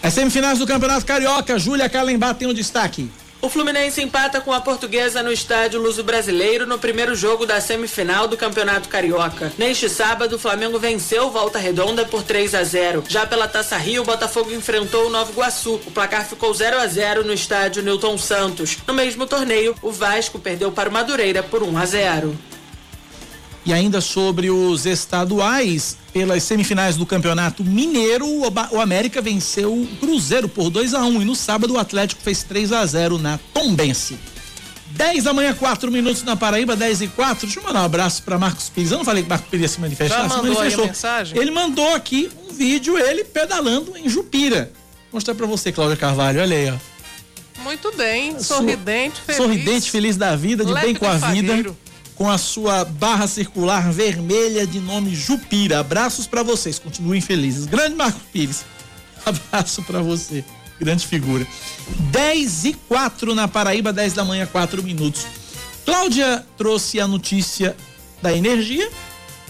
As semifinais do Campeonato Carioca, Júlia Calembar tem um destaque. O Fluminense empata com a Portuguesa no estádio Luso Brasileiro no primeiro jogo da semifinal do Campeonato Carioca. Neste sábado, o Flamengo venceu Volta Redonda por 3 a 0. Já pela Taça Rio, o Botafogo enfrentou o Nova Iguaçu. O placar ficou 0 a 0 no estádio Newton Santos. No mesmo torneio, o Vasco perdeu para o Madureira por 1 a 0. E ainda sobre os estaduais, pelas semifinais do Campeonato Mineiro, o América venceu o Cruzeiro por 2 a 1 um, e no sábado o Atlético fez 3 a 0 na Tombense. 10 da manhã, 4 minutos na Paraíba, 10 e 4. Deixa eu mandar um abraço para Marcos Pires. Eu não falei que Marcos Pires ia se manifestar, Já mandou se manifestou. mensagem? Ele mandou aqui um vídeo, ele pedalando em Jupira. Vou mostrar para você, Cláudia Carvalho. Olha aí, ó. Muito bem, sorridente, feliz. Sorridente, feliz da vida, de bem com a vida com a sua barra circular vermelha de nome Jupira. Abraços para vocês, continuem felizes. Grande Marco Pires, [LAUGHS] abraço para você, grande figura. 10 e 4 na Paraíba, 10 da manhã, 4 minutos. Cláudia trouxe a notícia da energia,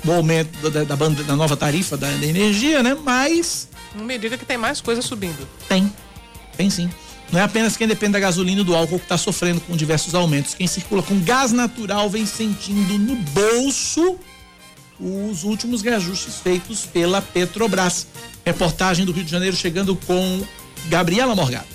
do aumento da, da, banda, da nova tarifa da, da energia, né? Mas. Não me diga que tem mais coisa subindo. Tem, tem sim. Não é apenas quem depende da gasolina e do álcool que está sofrendo com diversos aumentos. Quem circula com gás natural vem sentindo no bolso os últimos reajustes feitos pela Petrobras. Reportagem do Rio de Janeiro chegando com Gabriela Morgado.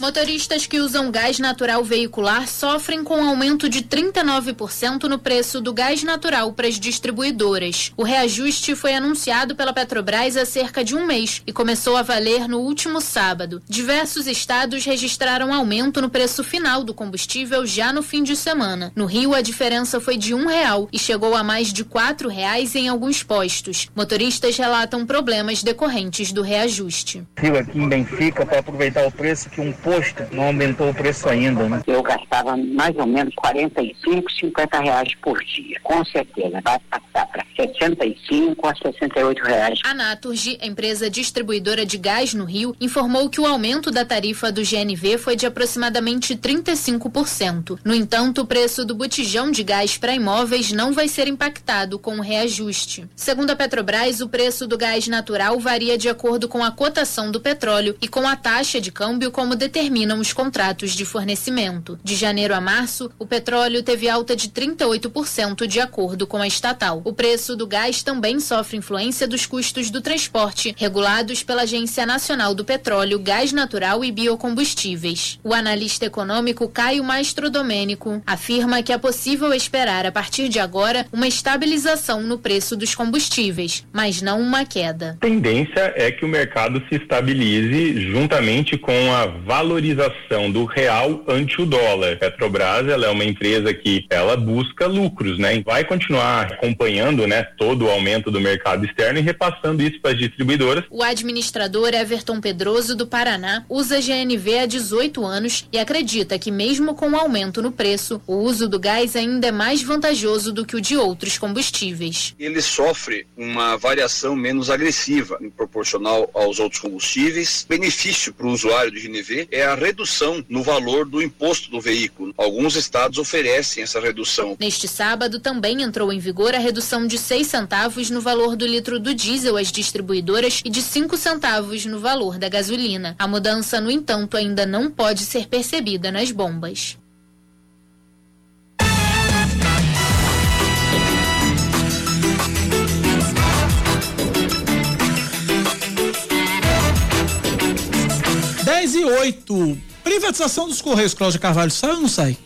Motoristas que usam gás natural veicular sofrem com aumento de 39% no preço do gás natural para as distribuidoras. O reajuste foi anunciado pela Petrobras há cerca de um mês e começou a valer no último sábado. Diversos estados registraram aumento no preço final do combustível já no fim de semana. No Rio, a diferença foi de um real e chegou a mais de quatro reais em alguns postos. Motoristas relatam problemas decorrentes do reajuste. Rio aqui em Benfica para aproveitar o preço que um posto não aumentou o preço ainda, né? Eu gastava mais ou menos 45, 50 reais por dia. Com certeza, vai passar para 65 a 68 reais. A Naturgy, empresa distribuidora de gás no Rio, informou que o aumento da tarifa do GNV foi de aproximadamente 35%. No entanto, o preço do botijão de gás para imóveis não vai ser impactado com o reajuste. Segundo a Petrobras, o preço do gás natural varia de acordo com a cotação do petróleo e com a taxa de câmbio como determinada determinam os contratos de fornecimento. De janeiro a março, o petróleo teve alta de 38% de acordo com a estatal. O preço do gás também sofre influência dos custos do transporte, regulados pela Agência Nacional do Petróleo, Gás Natural e Biocombustíveis. O analista econômico Caio Mastrodomênico afirma que é possível esperar a partir de agora uma estabilização no preço dos combustíveis, mas não uma queda. A tendência é que o mercado se estabilize juntamente com a valorização valorização do real ante o dólar. Petrobras ela é uma empresa que ela busca lucros, né? Vai continuar acompanhando, né, todo o aumento do mercado externo e repassando isso para as distribuidoras. O administrador Everton Pedroso do Paraná usa GNV há 18 anos e acredita que mesmo com o aumento no preço, o uso do gás ainda é mais vantajoso do que o de outros combustíveis. Ele sofre uma variação menos agressiva em proporcional aos outros combustíveis. Benefício para o usuário do GNV é a redução no valor do imposto do veículo. Alguns estados oferecem essa redução. Neste sábado também entrou em vigor a redução de 6 centavos no valor do litro do diesel às distribuidoras e de 5 centavos no valor da gasolina. A mudança, no entanto, ainda não pode ser percebida nas bombas. Dez e oito. Privatização dos Correios, Cláudia Carvalho, sai ou não sai?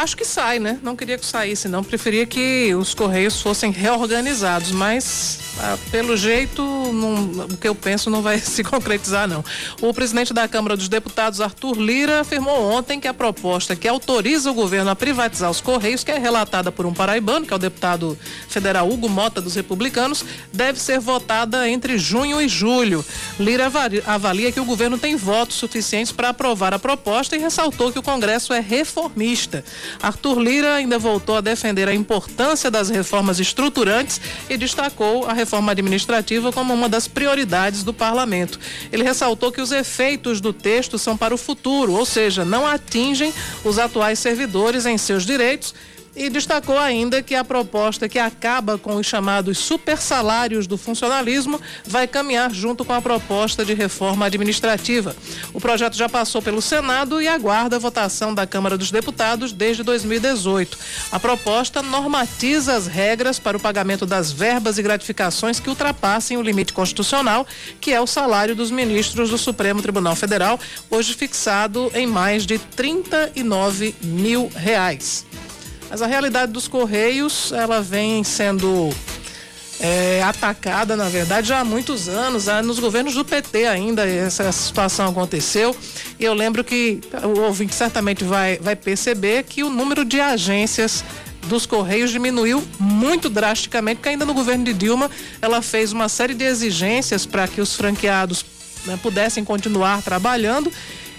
Acho que sai, né? Não queria que saísse, não. Preferia que os Correios fossem reorganizados, mas ah, pelo jeito, não, o que eu penso não vai [LAUGHS] se concretizar, não. O presidente da Câmara dos Deputados, Arthur Lira, afirmou ontem que a proposta que autoriza o governo a privatizar os Correios, que é relatada por um paraibano, que é o deputado federal Hugo Mota dos Republicanos, deve ser votada entre junho e julho. Lira avalia que o governo tem votos suficientes para aprovar a proposta e ressaltou que o Congresso é reformista. Arthur Lira ainda voltou a defender a importância das reformas estruturantes e destacou a reforma administrativa como uma das prioridades do parlamento. Ele ressaltou que os efeitos do texto são para o futuro, ou seja, não atingem os atuais servidores em seus direitos e destacou ainda que a proposta que acaba com os chamados supersalários do funcionalismo vai caminhar junto com a proposta de reforma administrativa. O projeto já passou pelo Senado e aguarda a votação da Câmara dos Deputados desde 2018. A proposta normatiza as regras para o pagamento das verbas e gratificações que ultrapassem o limite constitucional, que é o salário dos ministros do Supremo Tribunal Federal, hoje fixado em mais de 39 mil reais. Mas a realidade dos Correios, ela vem sendo é, atacada, na verdade, já há muitos anos, nos governos do PT ainda essa situação aconteceu. E eu lembro que o ouvinte certamente vai, vai perceber que o número de agências dos Correios diminuiu muito drasticamente, porque ainda no governo de Dilma ela fez uma série de exigências para que os franqueados né, pudessem continuar trabalhando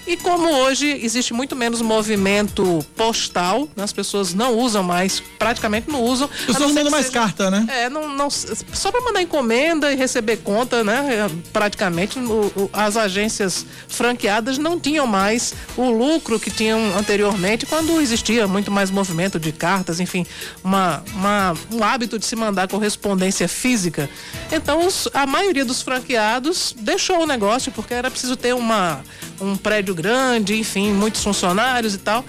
e como hoje existe muito menos movimento postal, né, as pessoas não usam mais, praticamente não usam. As pessoas mandam mais seja, carta, né? É, não, não, só para mandar encomenda e receber conta, né? É, praticamente o, as agências franqueadas não tinham mais o lucro que tinham anteriormente, quando existia muito mais movimento de cartas, enfim, uma, uma um hábito de se mandar correspondência física. Então, os, a maioria dos franqueados deixou o negócio porque era preciso ter uma um prédio grande, enfim, muitos funcionários e tal.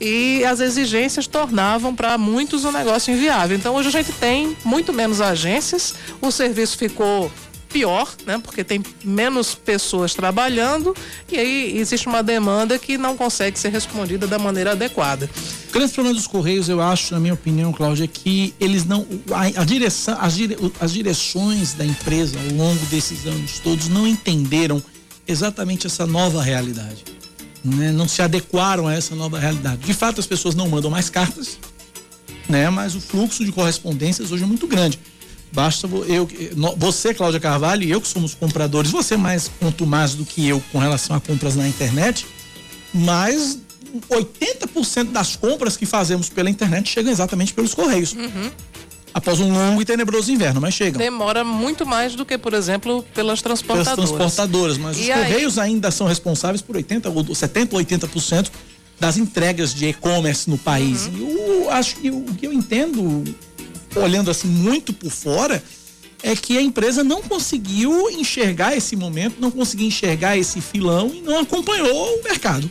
E as exigências tornavam para muitos o um negócio inviável. Então hoje a gente tem muito menos agências, o serviço ficou pior, né? Porque tem menos pessoas trabalhando e aí existe uma demanda que não consegue ser respondida da maneira adequada. O grande problema dos Correios, eu acho, na minha opinião, Cláudia, é que eles não. A, a direção, as, dire, as direções da empresa ao longo desses anos todos não entenderam exatamente essa nova realidade. Né? Não se adequaram a essa nova realidade. De fato, as pessoas não mandam mais cartas, né? mas o fluxo de correspondências hoje é muito grande. Basta eu, você, Cláudia Carvalho, e eu que somos compradores, você mais quanto mais do que eu com relação a compras na internet, mas 80% das compras que fazemos pela internet chegam exatamente pelos correios. Uhum após um longo e tenebroso inverno, mas chegam. Demora muito mais do que, por exemplo, pelas transportadoras. Pelas transportadoras, mas e os aí... Correios ainda são responsáveis por 80 ou 70 ou 80% das entregas de e-commerce no país. Uhum. Eu acho que o que eu entendo, olhando assim muito por fora, é que a empresa não conseguiu enxergar esse momento, não conseguiu enxergar esse filão e não acompanhou o mercado.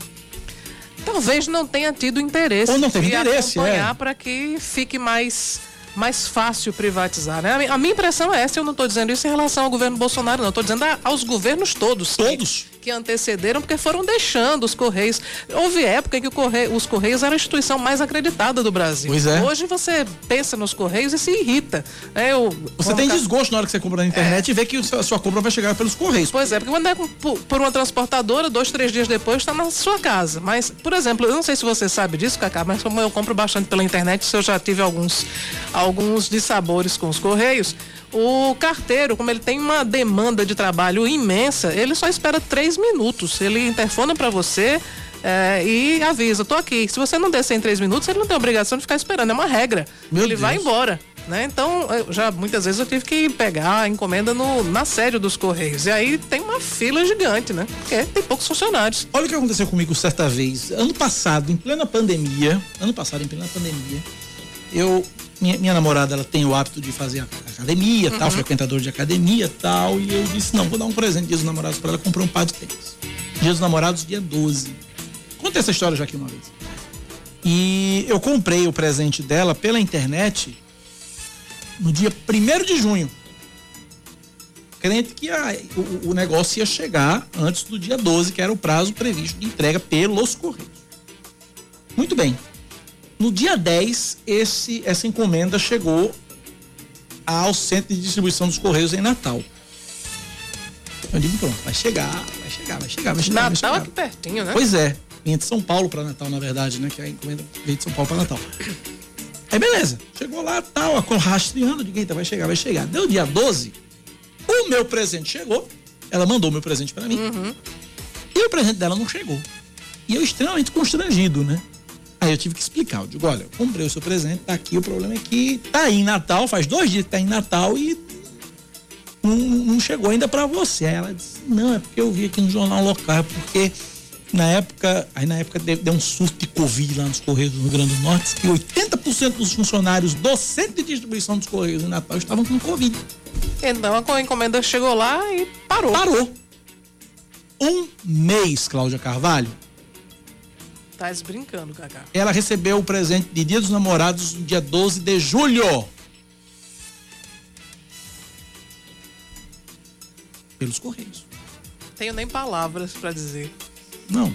Talvez não tenha tido interesse. Ou não teve interesse, acompanhar é. para que fique mais mais fácil privatizar, né? A minha impressão é essa, eu não estou dizendo isso em relação ao governo Bolsonaro, não, estou dizendo aos governos todos. Todos? Que antecederam, porque foram deixando os Correios. Houve época em que Correio, os Correios eram a instituição mais acreditada do Brasil. Pois é. Hoje você pensa nos Correios e se irrita. Né? Eu, você tem desgosto na hora que você compra na internet é. e vê que a sua compra vai chegar pelos Correios. Pois é, porque quando é por uma transportadora, dois, três dias depois está na sua casa. Mas, por exemplo, eu não sei se você sabe disso, Cacá, mas como eu compro bastante pela internet, se eu já tive alguns, alguns dissabores com os Correios, o carteiro, como ele tem uma demanda de trabalho imensa, ele só espera três minutos. Ele interfona para você é, e avisa, tô aqui. Se você não descer em três minutos, ele não tem obrigação de ficar esperando, é uma regra. Meu ele Deus. vai embora. Né? Então, já muitas vezes eu tive que pegar a encomenda no, na sede dos Correios. E aí tem uma fila gigante, né? Porque tem poucos funcionários. Olha o que aconteceu comigo certa vez. Ano passado, em plena pandemia, ano passado, em plena pandemia, eu minha, minha, namorada ela tem o hábito de fazer academia, uhum. tal, frequentador de academia tal. E eu disse: não, vou dar um presente dia dos namorados para ela. Comprei um par de tênis. Dia dos namorados, dia 12. Contei essa história já aqui uma vez. E eu comprei o presente dela pela internet no dia 1 de junho. Crente que a, o, o negócio ia chegar antes do dia 12, que era o prazo previsto de entrega pelos Correios. Muito bem. No dia 10, esse, essa encomenda chegou ao centro de distribuição dos Correios em Natal. Eu digo, pronto, vai chegar, vai chegar, vai chegar, vai chegar. Natal vai chegar. aqui pertinho, né? Pois é. Vinha de São Paulo para Natal, na verdade, né? Que a encomenda veio de São Paulo para Natal. [COUGHS] Aí beleza, chegou lá, tal, rastreando, ninguém vai chegar, vai chegar. Deu dia 12, o meu presente chegou, ela mandou o meu presente para mim, uhum. e o presente dela não chegou. E eu extremamente constrangido, né? Aí eu tive que explicar. Eu digo, olha, comprei o seu presente, tá aqui. O problema é que tá aí em Natal, faz dois dias que tá em Natal e não, não chegou ainda para você. Aí ela disse, não, é porque eu vi aqui no jornal local, é porque na época, aí na época deu, deu um surto de Covid lá nos Correios do Rio Grande do Norte, que 80% dos funcionários do centro de distribuição dos Correios em Natal estavam com Covid. Então a encomenda chegou lá e parou. Parou. Um mês, Cláudia Carvalho, Tá brincando, Cacá. Ela recebeu o presente de Dia dos Namorados no dia 12 de julho. Pelos Correios. Tenho nem palavras para dizer. Não.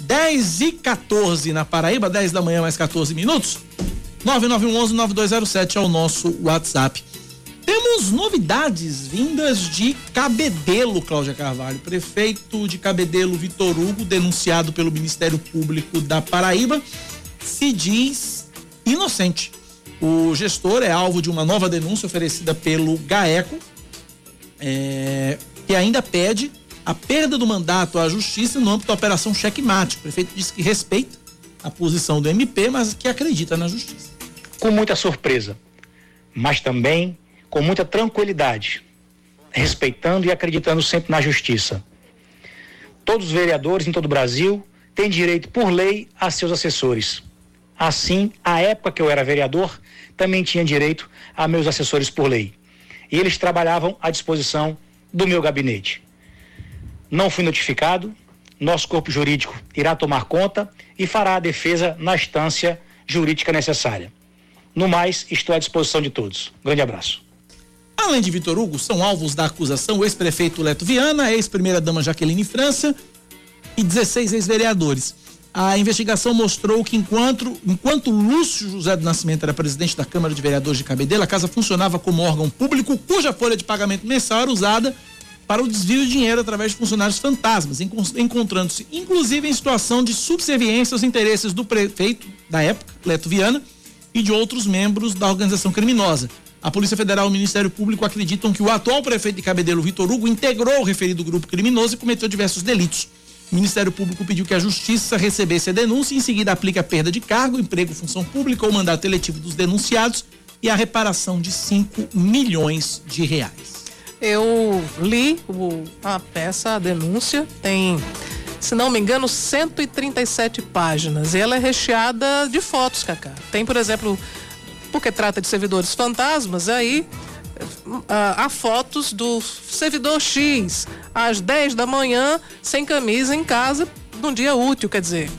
10 e 14 na Paraíba, 10 da manhã mais 14 minutos. 9911 9207 é o nosso WhatsApp. Temos novidades vindas de Cabedelo, Cláudia Carvalho. Prefeito de Cabedelo, Vitor Hugo, denunciado pelo Ministério Público da Paraíba, se diz inocente. O gestor é alvo de uma nova denúncia oferecida pelo GAECO, é, que ainda pede a perda do mandato à justiça no âmbito da operação checkmate. O prefeito disse que respeita a posição do MP, mas que acredita na justiça. Com muita surpresa, mas também com muita tranquilidade, respeitando e acreditando sempre na justiça. Todos os vereadores em todo o Brasil têm direito, por lei, a seus assessores. Assim, à época que eu era vereador, também tinha direito a meus assessores por lei. E eles trabalhavam à disposição do meu gabinete. Não fui notificado, nosso corpo jurídico irá tomar conta e fará a defesa na instância jurídica necessária. No mais, estou à disposição de todos. grande abraço. Além de Vitor Hugo, são alvos da acusação o ex-prefeito Leto Viana, a ex-primeira-dama Jaqueline França e 16 ex-vereadores. A investigação mostrou que enquanto, enquanto Lúcio José do Nascimento era presidente da Câmara de Vereadores de Cabedelo, a casa funcionava como órgão público cuja folha de pagamento mensal era usada para o desvio de dinheiro através de funcionários fantasmas, encontrando-se inclusive em situação de subserviência aos interesses do prefeito da época, Leto Viana, e de outros membros da organização criminosa. A Polícia Federal e o Ministério Público acreditam que o atual prefeito de Cabedelo, Vitor Hugo, integrou o referido grupo criminoso e cometeu diversos delitos. O Ministério Público pediu que a Justiça recebesse a denúncia e em seguida aplique a perda de cargo, emprego, função pública ou mandato eletivo dos denunciados e a reparação de 5 milhões de reais. Eu li o, a peça, a denúncia, tem, se não me engano, 137 páginas. E ela é recheada de fotos, Cacá. Tem, por exemplo, porque trata de servidores fantasmas, aí ah, há fotos do servidor X às 10 da manhã sem camisa em casa num dia útil, quer dizer.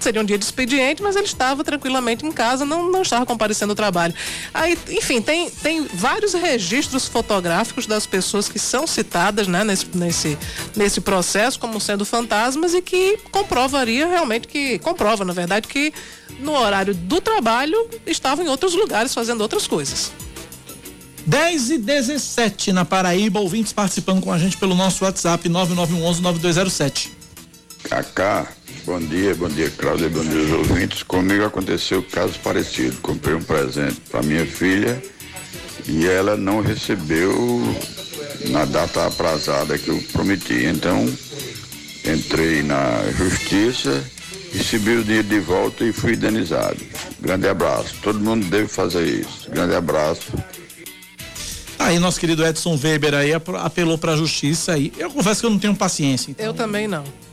Seria um dia de expediente, mas ele estava tranquilamente em casa, não, não estava comparecendo ao trabalho. Aí, enfim, tem, tem vários registros fotográficos das pessoas que são citadas né, nesse, nesse, nesse processo como sendo fantasmas e que comprovaria realmente que, comprova, na verdade, que no horário do trabalho estavam em outros lugares fazendo outras coisas. 10 e 17 na Paraíba, ouvintes participando com a gente pelo nosso WhatsApp 9911-9207. Cacá, bom dia, bom dia, Cláudia, bom dia, os ouvintes. Comigo aconteceu um caso parecido. Comprei um presente para minha filha e ela não recebeu na data aprazada que eu prometi. Então, entrei na justiça, recebi o dinheiro de volta e fui indenizado. Grande abraço. Todo mundo deve fazer isso. Grande abraço. Aí nosso querido Edson Weber aí apelou para a justiça aí. Eu confesso que eu não tenho paciência. Então, eu também não.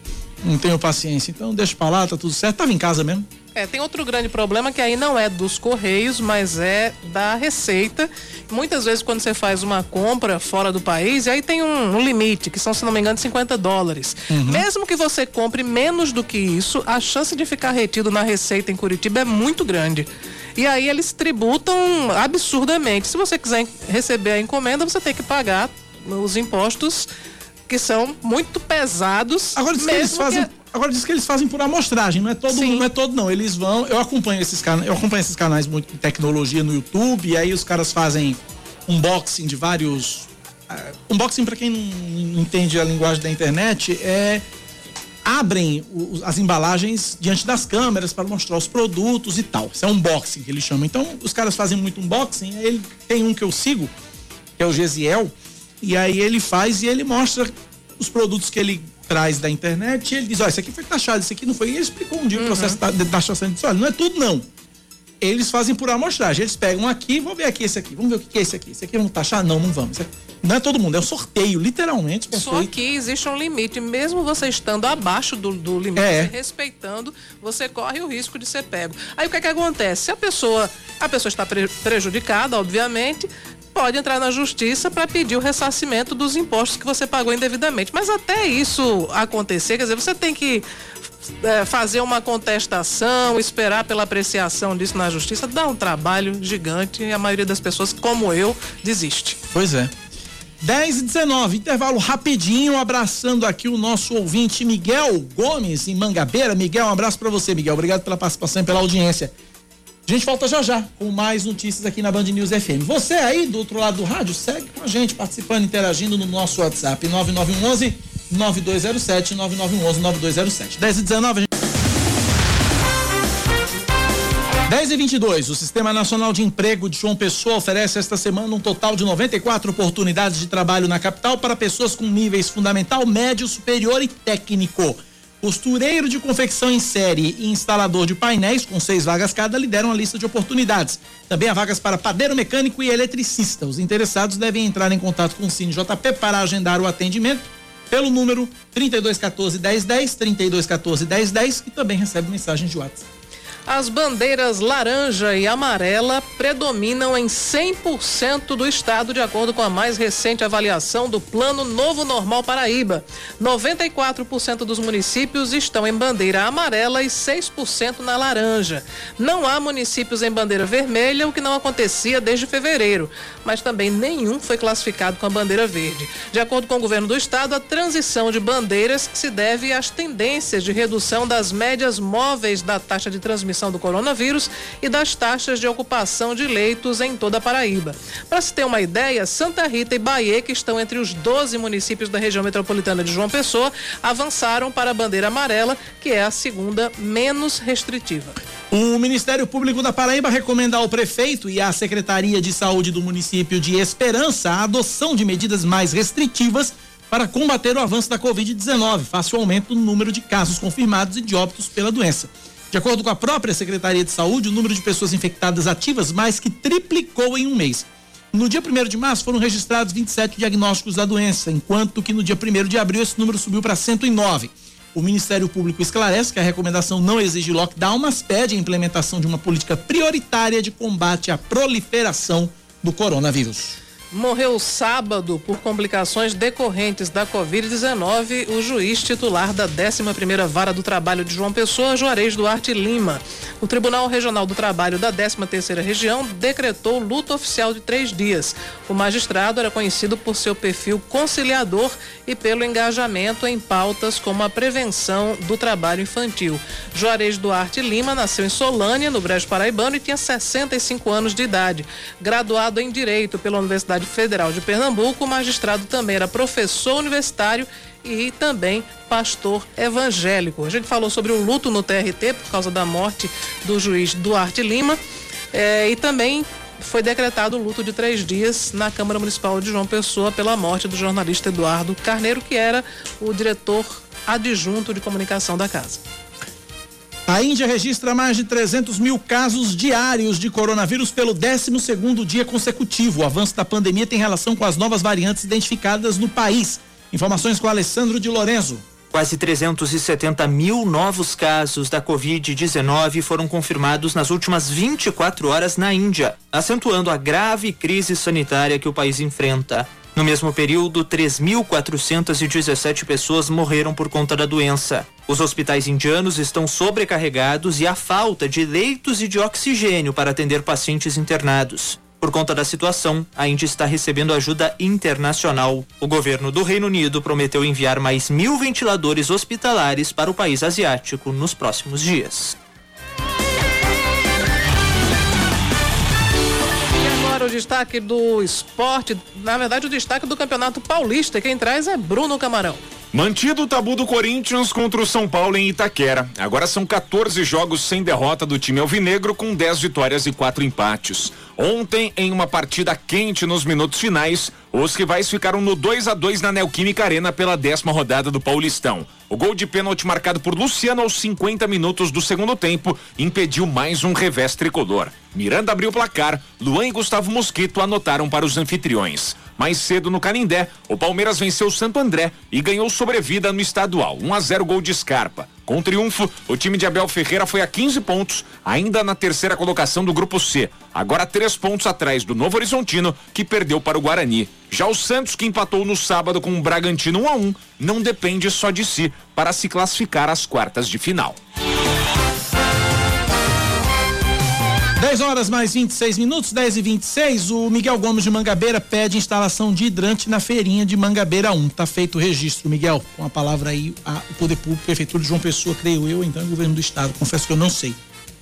Não tenho paciência. Então deixa pra lá, tá tudo certo. Tava em casa mesmo. É, tem outro grande problema que aí não é dos Correios, mas é da Receita. Muitas vezes quando você faz uma compra fora do país, aí tem um, um limite, que são, se não me engano, 50 dólares. Uhum. Mesmo que você compre menos do que isso, a chance de ficar retido na Receita em Curitiba é muito grande. E aí eles tributam absurdamente. Se você quiser receber a encomenda, você tem que pagar os impostos que são muito pesados. Agora diz que eles fazem. Que... Agora diz que eles fazem por amostragem, não é todo, Sim. não é todo não. Eles vão, eu acompanho esses canais, eu acompanho esses canais muito de tecnologia no YouTube, e aí os caras fazem unboxing de vários uh, unboxing para quem não entende a linguagem da internet é abrem as embalagens diante das câmeras para mostrar os produtos e tal. Isso é unboxing que eles chamam. Então, os caras fazem muito unboxing. Ele tem um que eu sigo, que é o Gesiel, e aí ele faz e ele mostra os produtos que ele traz da internet e ele diz, ó, oh, isso aqui foi taxado, isso aqui não foi. E ele explicou um dia uhum. o processo de taxação e disse, olha, não é tudo não. Eles fazem por amostragem. Eles pegam aqui, vamos ver aqui esse aqui, vamos ver o que é esse aqui. Esse aqui vamos taxar? Não, não vamos. Não é todo mundo, é um sorteio, literalmente. Só que existe um limite, mesmo você estando abaixo do, do limite, é. respeitando, você corre o risco de ser pego. Aí o que é que acontece? Se a pessoa, a pessoa está pre prejudicada, obviamente, pode entrar na justiça para pedir o ressarcimento dos impostos que você pagou indevidamente. Mas até isso acontecer, quer dizer, você tem que é, fazer uma contestação, esperar pela apreciação disso na justiça, dá um trabalho gigante e a maioria das pessoas, como eu, desiste. Pois é. 10 e 19, intervalo rapidinho, abraçando aqui o nosso ouvinte Miguel Gomes, em Mangabeira. Miguel, um abraço para você, Miguel. Obrigado pela participação e pela audiência. A gente volta já já com mais notícias aqui na Band News FM. Você aí do outro lado do rádio, segue com a gente, participando, interagindo no nosso WhatsApp 9911 9207 9911 9207. 10 e 19, a gente 10 e 22, o Sistema Nacional de Emprego de João Pessoa oferece esta semana um total de 94 oportunidades de trabalho na capital para pessoas com níveis fundamental, médio, superior e técnico. Costureiro de confecção em série e instalador de painéis, com seis vagas cada, lideram a lista de oportunidades. Também há vagas para padeiro mecânico e eletricista. Os interessados devem entrar em contato com o Cine JP para agendar o atendimento pelo número 3214 1010, 3214 1010 e também recebe mensagem de WhatsApp. As bandeiras laranja e amarela predominam em 100% do estado, de acordo com a mais recente avaliação do Plano Novo Normal Paraíba. 94% dos municípios estão em bandeira amarela e 6% na laranja. Não há municípios em bandeira vermelha, o que não acontecia desde fevereiro, mas também nenhum foi classificado com a bandeira verde. De acordo com o governo do estado, a transição de bandeiras se deve às tendências de redução das médias móveis da taxa de transmissão do coronavírus e das taxas de ocupação de leitos em toda a Paraíba. Para se ter uma ideia, Santa Rita e Bahia, que estão entre os 12 municípios da região metropolitana de João Pessoa, avançaram para a bandeira amarela, que é a segunda menos restritiva. O Ministério Público da Paraíba recomenda ao prefeito e à Secretaria de Saúde do município de Esperança a adoção de medidas mais restritivas para combater o avanço da Covid-19, face ao aumento no número de casos confirmados e de óbitos pela doença. De acordo com a própria Secretaria de Saúde, o número de pessoas infectadas ativas mais que triplicou em um mês. No dia 1 de março foram registrados 27 diagnósticos da doença, enquanto que no dia 1 de abril esse número subiu para 109. O Ministério Público esclarece que a recomendação não exige lockdown, mas pede a implementação de uma política prioritária de combate à proliferação do coronavírus. Morreu sábado por complicações decorrentes da Covid-19 o juiz titular da 11ª Vara do Trabalho de João Pessoa, Juarez Duarte Lima. O Tribunal Regional do Trabalho da 13ª Região decretou luto oficial de três dias. O magistrado era conhecido por seu perfil conciliador e pelo engajamento em pautas como a prevenção do trabalho infantil. Juarez Duarte Lima nasceu em Solânia, no Brejo Paraibano, e tinha 65 anos de idade. Graduado em Direito pela Universidade Universidade Federal de Pernambuco. O magistrado também era professor universitário e também pastor evangélico. A gente falou sobre o luto no TRT por causa da morte do juiz Duarte Lima eh, e também foi decretado o luto de três dias na Câmara Municipal de João Pessoa pela morte do jornalista Eduardo Carneiro, que era o diretor adjunto de comunicação da casa. A Índia registra mais de 300 mil casos diários de coronavírus pelo 12 segundo dia consecutivo. O avanço da pandemia tem relação com as novas variantes identificadas no país. Informações com Alessandro de Lorenzo. Quase 370 mil novos casos da Covid-19 foram confirmados nas últimas 24 horas na Índia, acentuando a grave crise sanitária que o país enfrenta. No mesmo período, 3.417 pessoas morreram por conta da doença. Os hospitais indianos estão sobrecarregados e há falta de leitos e de oxigênio para atender pacientes internados. Por conta da situação, a Índia está recebendo ajuda internacional. O governo do Reino Unido prometeu enviar mais mil ventiladores hospitalares para o país asiático nos próximos dias. O destaque do esporte, na verdade o destaque do Campeonato Paulista. Quem traz é Bruno Camarão. Mantido o tabu do Corinthians contra o São Paulo em Itaquera. Agora são 14 jogos sem derrota do time alvinegro com 10 vitórias e 4 empates. Ontem, em uma partida quente nos minutos finais, os rivais ficaram no 2 a 2 na Neoquímica Arena pela décima rodada do Paulistão. O gol de pênalti marcado por Luciano aos 50 minutos do segundo tempo impediu mais um revés tricolor. Miranda abriu o placar, Luan e Gustavo Mosquito anotaram para os anfitriões. Mais cedo no Canindé, o Palmeiras venceu o Santo André e ganhou sobrevida no estadual. 1 a 0 gol de Scarpa. Com o triunfo, o time de Abel Ferreira foi a 15 pontos, ainda na terceira colocação do grupo C. Agora três pontos atrás do Novo Horizontino, que perdeu para o Guarani. Já o Santos, que empatou no sábado com o Bragantino 1 a 1, não depende só de si para se classificar às quartas de final. 10 horas mais 26 minutos, 10 e 26 O Miguel Gomes de Mangabeira pede instalação de hidrante na feirinha de Mangabeira 1. Tá feito o registro, Miguel. Com a palavra aí, a, o Poder Público, Prefeitura de João Pessoa, creio eu, então, o governo do Estado. Confesso que eu não sei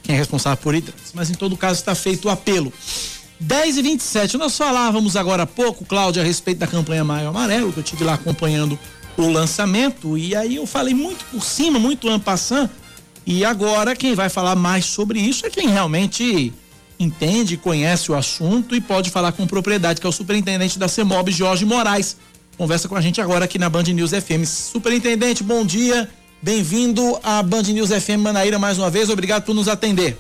quem é responsável por hidrantes. Mas em todo caso, está feito o apelo. 10 e 27 Nós falávamos agora há pouco, Cláudia, a respeito da campanha Maio Amarelo, que eu tive lá acompanhando o lançamento. E aí eu falei muito por cima, muito ampassant e agora quem vai falar mais sobre isso é quem realmente entende, conhece o assunto e pode falar com propriedade, que é o superintendente da CEMOB, Jorge Moraes. Conversa com a gente agora aqui na Band News FM. Superintendente, bom dia. Bem-vindo à Band News FM Manaíra mais uma vez. Obrigado por nos atender.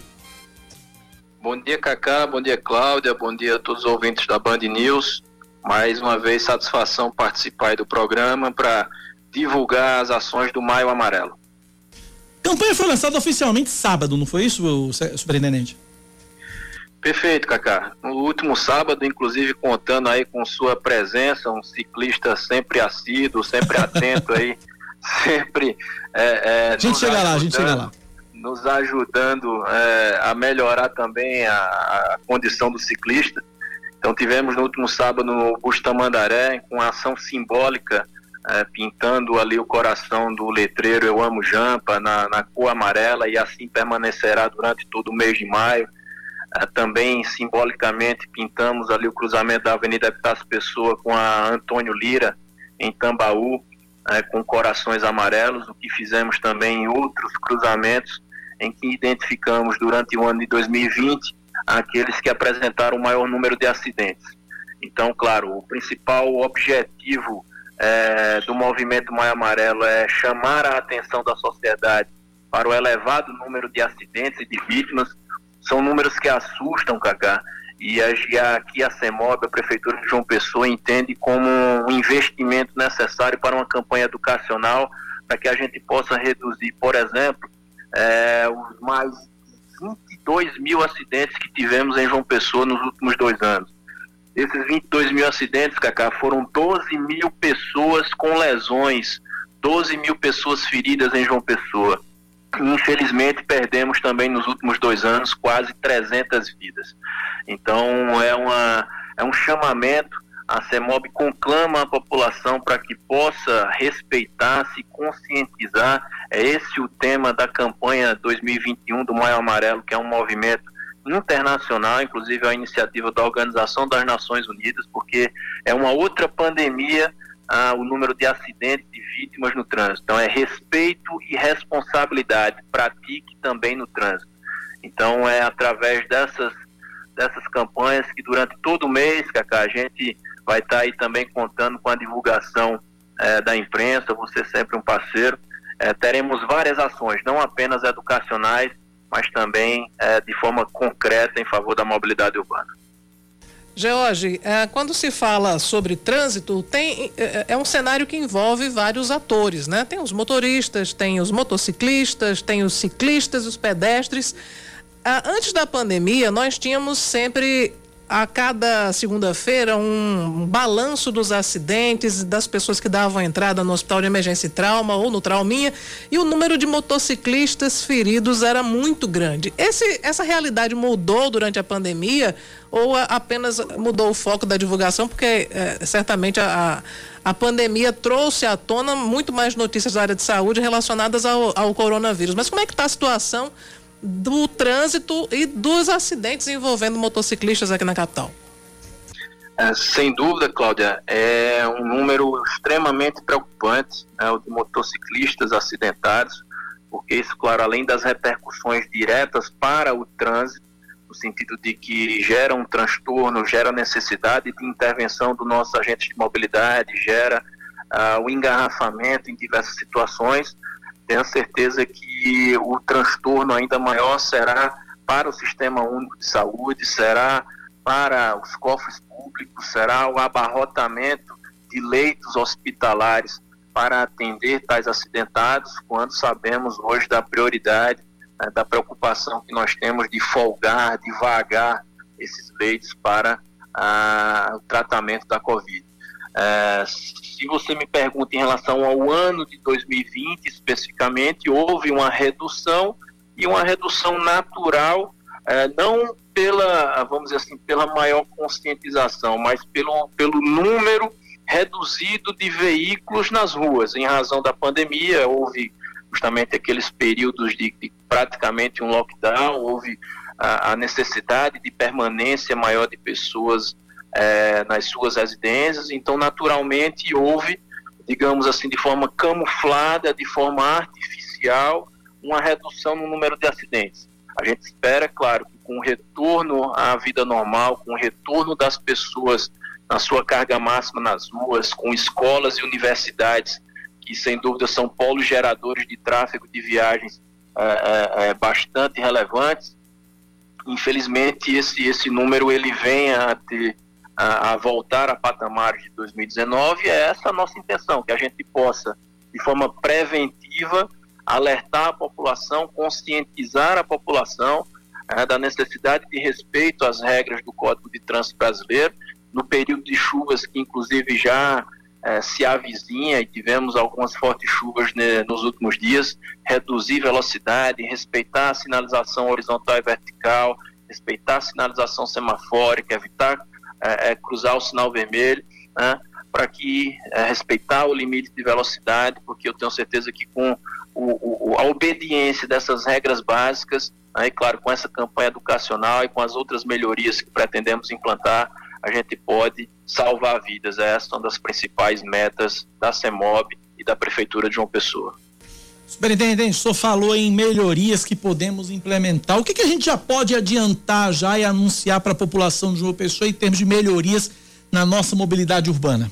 Bom dia, Cacá. Bom dia, Cláudia. Bom dia a todos os ouvintes da Band News. Mais uma vez, satisfação participar do programa para divulgar as ações do Maio Amarelo. Campanha foi lançada oficialmente sábado, não foi isso, superintendente? Perfeito, Cacá. No último sábado, inclusive contando aí com sua presença, um ciclista sempre assíduo, sempre atento aí, [LAUGHS] sempre. É, é, a gente chega lá, a gente chega lá. Nos ajudando é, a melhorar também a, a, condição do ciclista. Então tivemos no último sábado no Bustamandaré, com ação simbólica é, pintando ali o coração do letreiro Eu Amo Jampa na, na cor amarela e assim permanecerá durante todo o mês de maio. É, também simbolicamente pintamos ali o cruzamento da Avenida Epitácio Pessoa com a Antônio Lira em Tambaú, é, com corações amarelos, o que fizemos também em outros cruzamentos em que identificamos durante o ano de 2020 aqueles que apresentaram o maior número de acidentes. Então, claro, o principal objetivo é, do movimento Maio Amarelo é chamar a atenção da sociedade para o elevado número de acidentes e de vítimas. São números que assustam, Cacá, e aqui a CEMOB, a Prefeitura de João Pessoa, entende como um investimento necessário para uma campanha educacional para que a gente possa reduzir, por exemplo, é, os mais 22 mil acidentes que tivemos em João Pessoa nos últimos dois anos. Esses 22 mil acidentes, Cacá, foram 12 mil pessoas com lesões, 12 mil pessoas feridas em João Pessoa. Infelizmente, perdemos também nos últimos dois anos quase 300 vidas. Então, é, uma, é um chamamento. A CEMOB conclama a população para que possa respeitar, se conscientizar. É esse o tema da campanha 2021 do Maio Amarelo, que é um movimento internacional, inclusive a iniciativa da Organização das Nações Unidas, porque é uma outra pandemia ah, o número de acidentes e vítimas no trânsito. Então, é respeito e responsabilidade. Pratique também no trânsito. Então, é através dessas, dessas campanhas que durante todo o mês, Cacá, a gente vai estar tá aí também contando com a divulgação eh, da imprensa, você sempre um parceiro. Eh, teremos várias ações, não apenas educacionais, mas também eh, de forma concreta em favor da mobilidade urbana. George, é, quando se fala sobre trânsito, tem, é, é, um cenário que envolve vários atores, né? Tem os motoristas, tem os motociclistas, tem os ciclistas, os pedestres. Ah, antes da pandemia, nós tínhamos sempre a cada segunda-feira um, balanço dos acidentes, das pessoas que davam entrada no hospital de emergência e trauma ou no trauminha, e o número de motociclistas feridos era muito grande. Esse, essa realidade mudou durante a pandemia ou a, apenas mudou o foco da divulgação? Porque é, certamente a, a pandemia trouxe à tona muito mais notícias da área de saúde relacionadas ao, ao coronavírus. Mas como é que está a situação do trânsito e dos acidentes envolvendo motociclistas aqui na capital? É, sem dúvida, Cláudia, é um número extremamente preocupante né, o de motociclistas acidentados, porque isso, claro, além das repercussões diretas para o trânsito, no sentido de que gera um transtorno, gera necessidade de intervenção do nosso agente de mobilidade, gera uh, o engarrafamento em diversas situações, tenho certeza que o transtorno ainda maior será para o Sistema Único de Saúde, será para os cofres públicos, será o abarrotamento de leitos hospitalares para atender tais acidentados, quando sabemos hoje da prioridade, né, da preocupação que nós temos de folgar, devagar esses leitos para ah, o tratamento da Covid. É, se você me pergunta em relação ao ano de 2020 especificamente, houve uma redução e uma redução natural, é, não pela, vamos dizer assim, pela maior conscientização, mas pelo, pelo número reduzido de veículos nas ruas. Em razão da pandemia, houve justamente aqueles períodos de, de praticamente um lockdown, houve a, a necessidade de permanência maior de pessoas é, nas suas residências, então naturalmente houve, digamos assim, de forma camuflada, de forma artificial, uma redução no número de acidentes. A gente espera, claro, que com o retorno à vida normal, com o retorno das pessoas na sua carga máxima nas ruas, com escolas e universidades, que sem dúvida são polos geradores de tráfego de viagens é, é, é bastante relevantes, infelizmente esse, esse número ele vem a ter a, a voltar a patamares de 2019, é essa a nossa intenção, que a gente possa, de forma preventiva, alertar a população, conscientizar a população é, da necessidade de respeito às regras do Código de Trânsito Brasileiro, no período de chuvas que inclusive já é, se avizinha e tivemos algumas fortes chuvas né, nos últimos dias, reduzir velocidade, respeitar a sinalização horizontal e vertical, respeitar a sinalização semafórica, evitar é, é, cruzar o sinal vermelho, né, para que é, respeitar o limite de velocidade, porque eu tenho certeza que com o, o, a obediência dessas regras básicas, né, e claro, com essa campanha educacional e com as outras melhorias que pretendemos implantar, a gente pode salvar vidas. Essa é uma das principais metas da CEMOB e da Prefeitura de João Pessoa. Superintendente, o senhor falou em melhorias que podemos implementar. O que, que a gente já pode adiantar já e anunciar para a população de João Pessoa em termos de melhorias na nossa mobilidade urbana?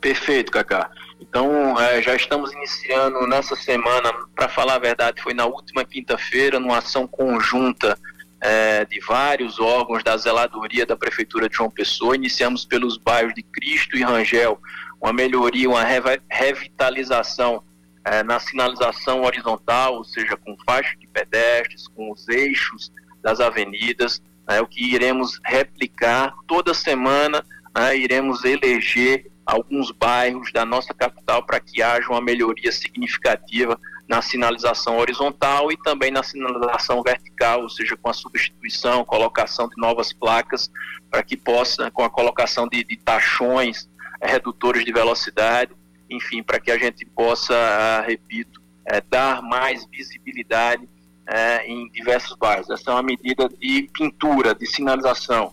Perfeito, Cacá. Então, é, já estamos iniciando nessa semana, para falar a verdade, foi na última quinta-feira, numa ação conjunta é, de vários órgãos da zeladoria da Prefeitura de João Pessoa. Iniciamos pelos bairros de Cristo e Rangel, uma melhoria, uma revitalização é, na sinalização horizontal, ou seja, com faixa de pedestres, com os eixos das avenidas. é o que iremos replicar toda semana, né, iremos eleger alguns bairros da nossa capital para que haja uma melhoria significativa na sinalização horizontal e também na sinalização vertical, ou seja, com a substituição, colocação de novas placas, para que possa, com a colocação de, de tachões, eh, redutores de velocidade, enfim, para que a gente possa, ah, repito, é, dar mais visibilidade é, em diversos bairros. Essa é uma medida de pintura, de sinalização.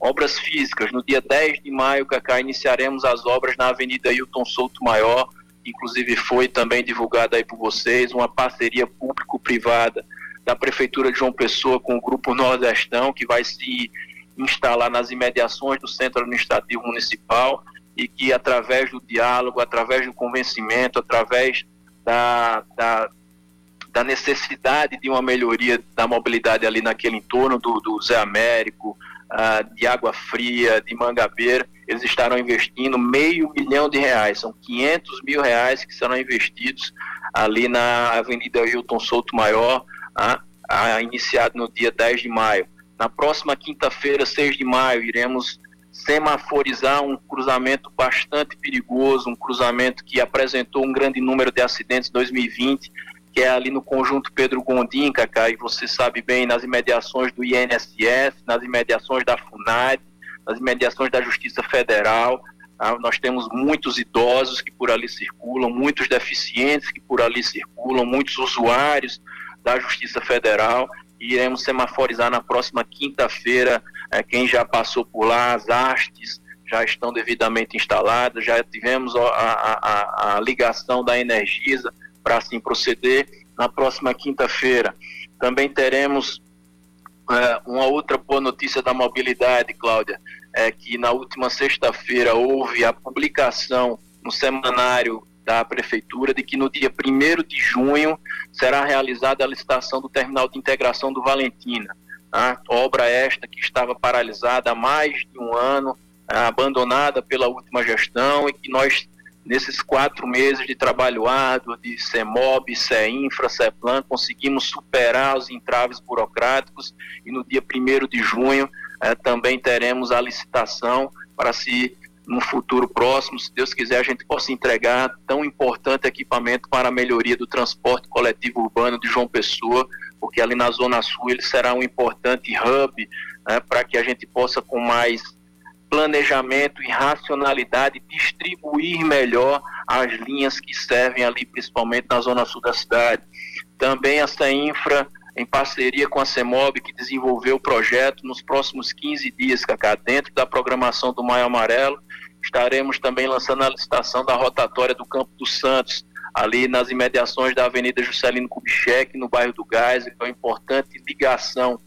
Obras físicas, no dia 10 de maio, Cacá, iniciaremos as obras na Avenida Hilton Souto Maior, inclusive foi também divulgada aí por vocês, uma parceria público-privada da Prefeitura de João Pessoa com o Grupo Nordestão, que vai se instalar nas imediações do Centro Administrativo Municipal e que, através do diálogo, através do convencimento, através da, da, da necessidade de uma melhoria da mobilidade ali naquele entorno do, do Zé Américo, uh, de Água Fria, de Mangabeira, eles estarão investindo meio milhão de reais, são 500 mil reais que serão investidos ali na Avenida Hilton Souto Maior, uh, uh, iniciado no dia 10 de maio. Na próxima quinta-feira, 6 de maio, iremos semaforizar um cruzamento bastante perigoso, um cruzamento que apresentou um grande número de acidentes em 2020, que é ali no conjunto Pedro Gondim, Cacá, e você sabe bem, nas imediações do INSS, nas imediações da FUNAD, nas imediações da Justiça Federal. Tá? Nós temos muitos idosos que por ali circulam, muitos deficientes que por ali circulam, muitos usuários da Justiça Federal. Iremos semaforizar na próxima quinta-feira é, quem já passou por lá, as hastes já estão devidamente instaladas, já tivemos a, a, a, ligação da Energisa para assim proceder. Na próxima quinta-feira também teremos é, uma outra boa notícia da mobilidade, Cláudia, é que na última sexta-feira houve a publicação no semanário da Prefeitura de que no dia 1 de junho será realizada a licitação do terminal de integração do Valentina. Tá? Obra esta que estava paralisada há mais de um ano, abandonada pela última gestão e que nós nesses quatro meses de trabalho árduo de CEMOB, CEINFRA, CEPLAN, conseguimos superar os entraves burocráticos e no dia 1 de junho eh, também teremos a licitação para se, no futuro próximo, se Deus quiser, a gente possa entregar tão importante equipamento para a melhoria do transporte coletivo urbano de João Pessoa, porque ali na Zona Sul ele será um importante hub né, para que a gente possa, com mais planejamento e racionalidade, distribuir melhor as linhas que servem ali, principalmente na zona sul da cidade. Também a CEINFRA, em parceria com a CEMOB, que desenvolveu o projeto, nos próximos 15 dias, Cacá, dentro da programação do Maio Amarelo, estaremos também lançando a licitação da rotatória do Campo dos Santos, ali nas imediações da Avenida Juscelino Kubitschek, no bairro do Gás, que é uma importante ligação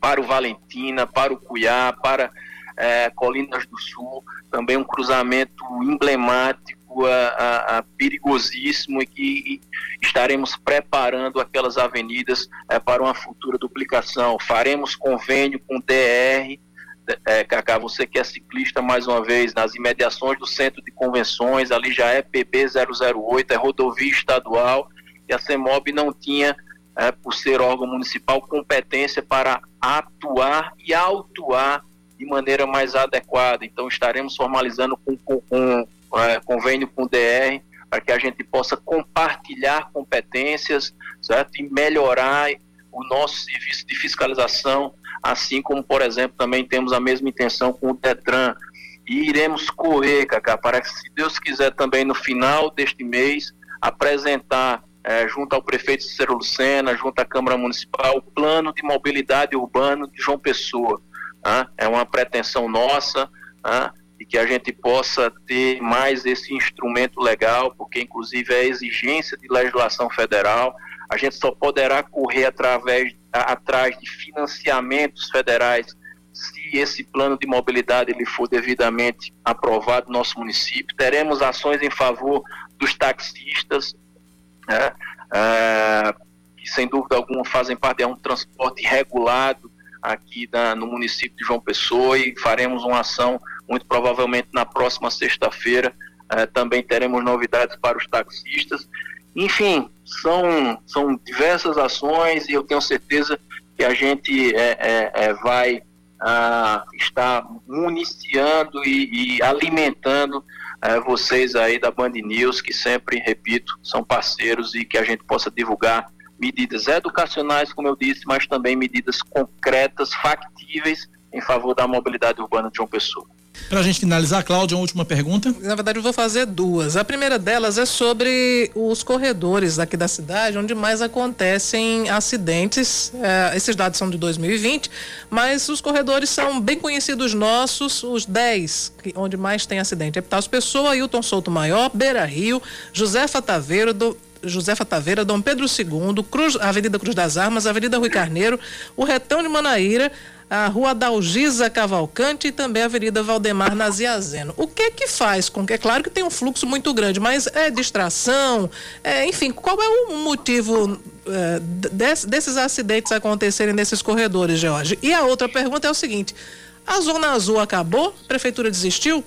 para o Valentina, para o Cuiá, para é, Colinas do Sul, também um cruzamento emblemático, a, a, a perigosíssimo e que estaremos preparando aquelas avenidas é, para uma futura duplicação. Faremos convênio com o DR, é, Cacá, você que é ciclista mais uma vez, nas imediações do centro de convenções, ali já é PB 008, é rodovia estadual, e a CEMOB não tinha, é, por ser órgão municipal, competência para atuar e autuar de maneira mais adequada. Então, estaremos formalizando com, com, com é, convênio com o DR para que a gente possa compartilhar competências certo? e melhorar o nosso serviço de fiscalização, assim como, por exemplo, também temos a mesma intenção com o DETRAN. E iremos correr, Cacá, para que, se Deus quiser, também no final deste mês, apresentar, é, junto ao prefeito Cícero Lucena, junto à Câmara Municipal, o plano de mobilidade urbana de João Pessoa é uma pretensão nossa e que a gente possa ter mais esse instrumento legal, porque inclusive é exigência de legislação federal. A gente só poderá correr através, atrás de financiamentos federais se esse plano de mobilidade ele for devidamente aprovado no nosso município. Teremos ações em favor dos taxistas, né, é, que sem dúvida alguma fazem parte de um transporte regulado aqui na, no município de João Pessoa e faremos uma ação muito provavelmente na próxima sexta-feira. Eh, também teremos novidades para os taxistas. Enfim, são, são diversas ações e eu tenho certeza que a gente é, é, é vai ah, estar municiando e, e alimentando é, vocês aí da Band News, que sempre, repito, são parceiros e que a gente possa divulgar medidas educacionais, como eu disse, mas também medidas concretas, factíveis em favor da mobilidade urbana de João Pessoa. Para a gente finalizar, Cláudia, uma última pergunta. Na verdade, eu vou fazer duas. A primeira delas é sobre os corredores aqui da cidade, onde mais acontecem acidentes. É, esses dados são de 2020, mas os corredores são bem conhecidos nossos, os 10 onde mais tem acidente. Epitácio Pessoa, Hilton Souto Maior, Beira Rio, Josefa Taveiro, do, Josefa Taveira, Dom Pedro II, Cruz, Avenida Cruz das Armas, Avenida Rui Carneiro, o Retão de Manaíra, a Rua Dalgisa Cavalcante e também a Avenida Valdemar Naziazeno. O que que faz com que, é claro que tem um fluxo muito grande, mas é distração, é, enfim, qual é o motivo é, desse, desses acidentes acontecerem nesses corredores, George? E a outra pergunta é o seguinte, a Zona Azul acabou? A Prefeitura desistiu?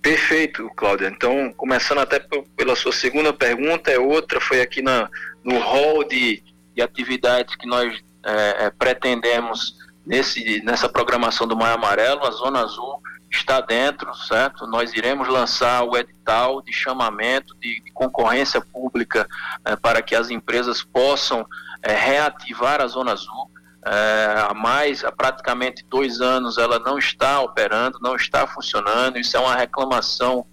Perfeito, Cláudia. Então, começando até pela sua segunda pergunta, é outra, foi aqui na, no hall de, de atividades que nós é, é, pretendemos nesse, nessa programação do Maio Amarelo, a Zona Azul está dentro, certo? Nós iremos lançar o edital de chamamento de, de concorrência pública é, para que as empresas possam é, reativar a Zona Azul. É, há mais, há praticamente dois anos, ela não está operando, não está funcionando. Isso é uma reclamação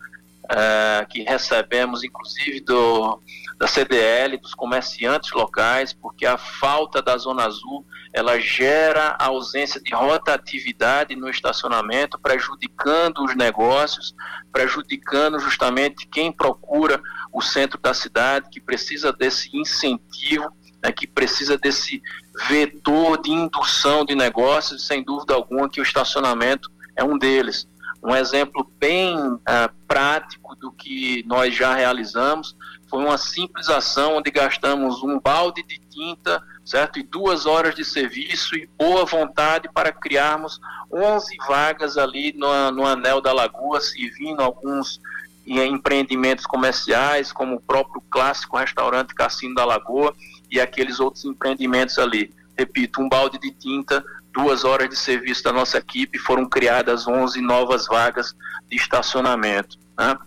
é, que recebemos, inclusive, do, da CDL, dos comerciantes locais, porque a falta da Zona Azul ela gera a ausência de rotatividade no estacionamento, prejudicando os negócios, prejudicando justamente quem procura o centro da cidade, que precisa desse incentivo né, que precisa desse vetor de indução de negócios, sem dúvida alguma que o estacionamento é um deles. Um exemplo bem uh, prático do que nós já realizamos foi uma simples ação onde gastamos um balde de tinta, certo? E duas horas de serviço e boa vontade para criarmos 11 vagas ali no, no anel da lagoa, servindo alguns empreendimentos comerciais, como o próprio clássico restaurante Cassino da Lagoa, e aqueles outros empreendimentos ali. Repito, um balde de tinta, duas horas de serviço da nossa equipe, foram criadas 11 novas vagas de estacionamento. Né?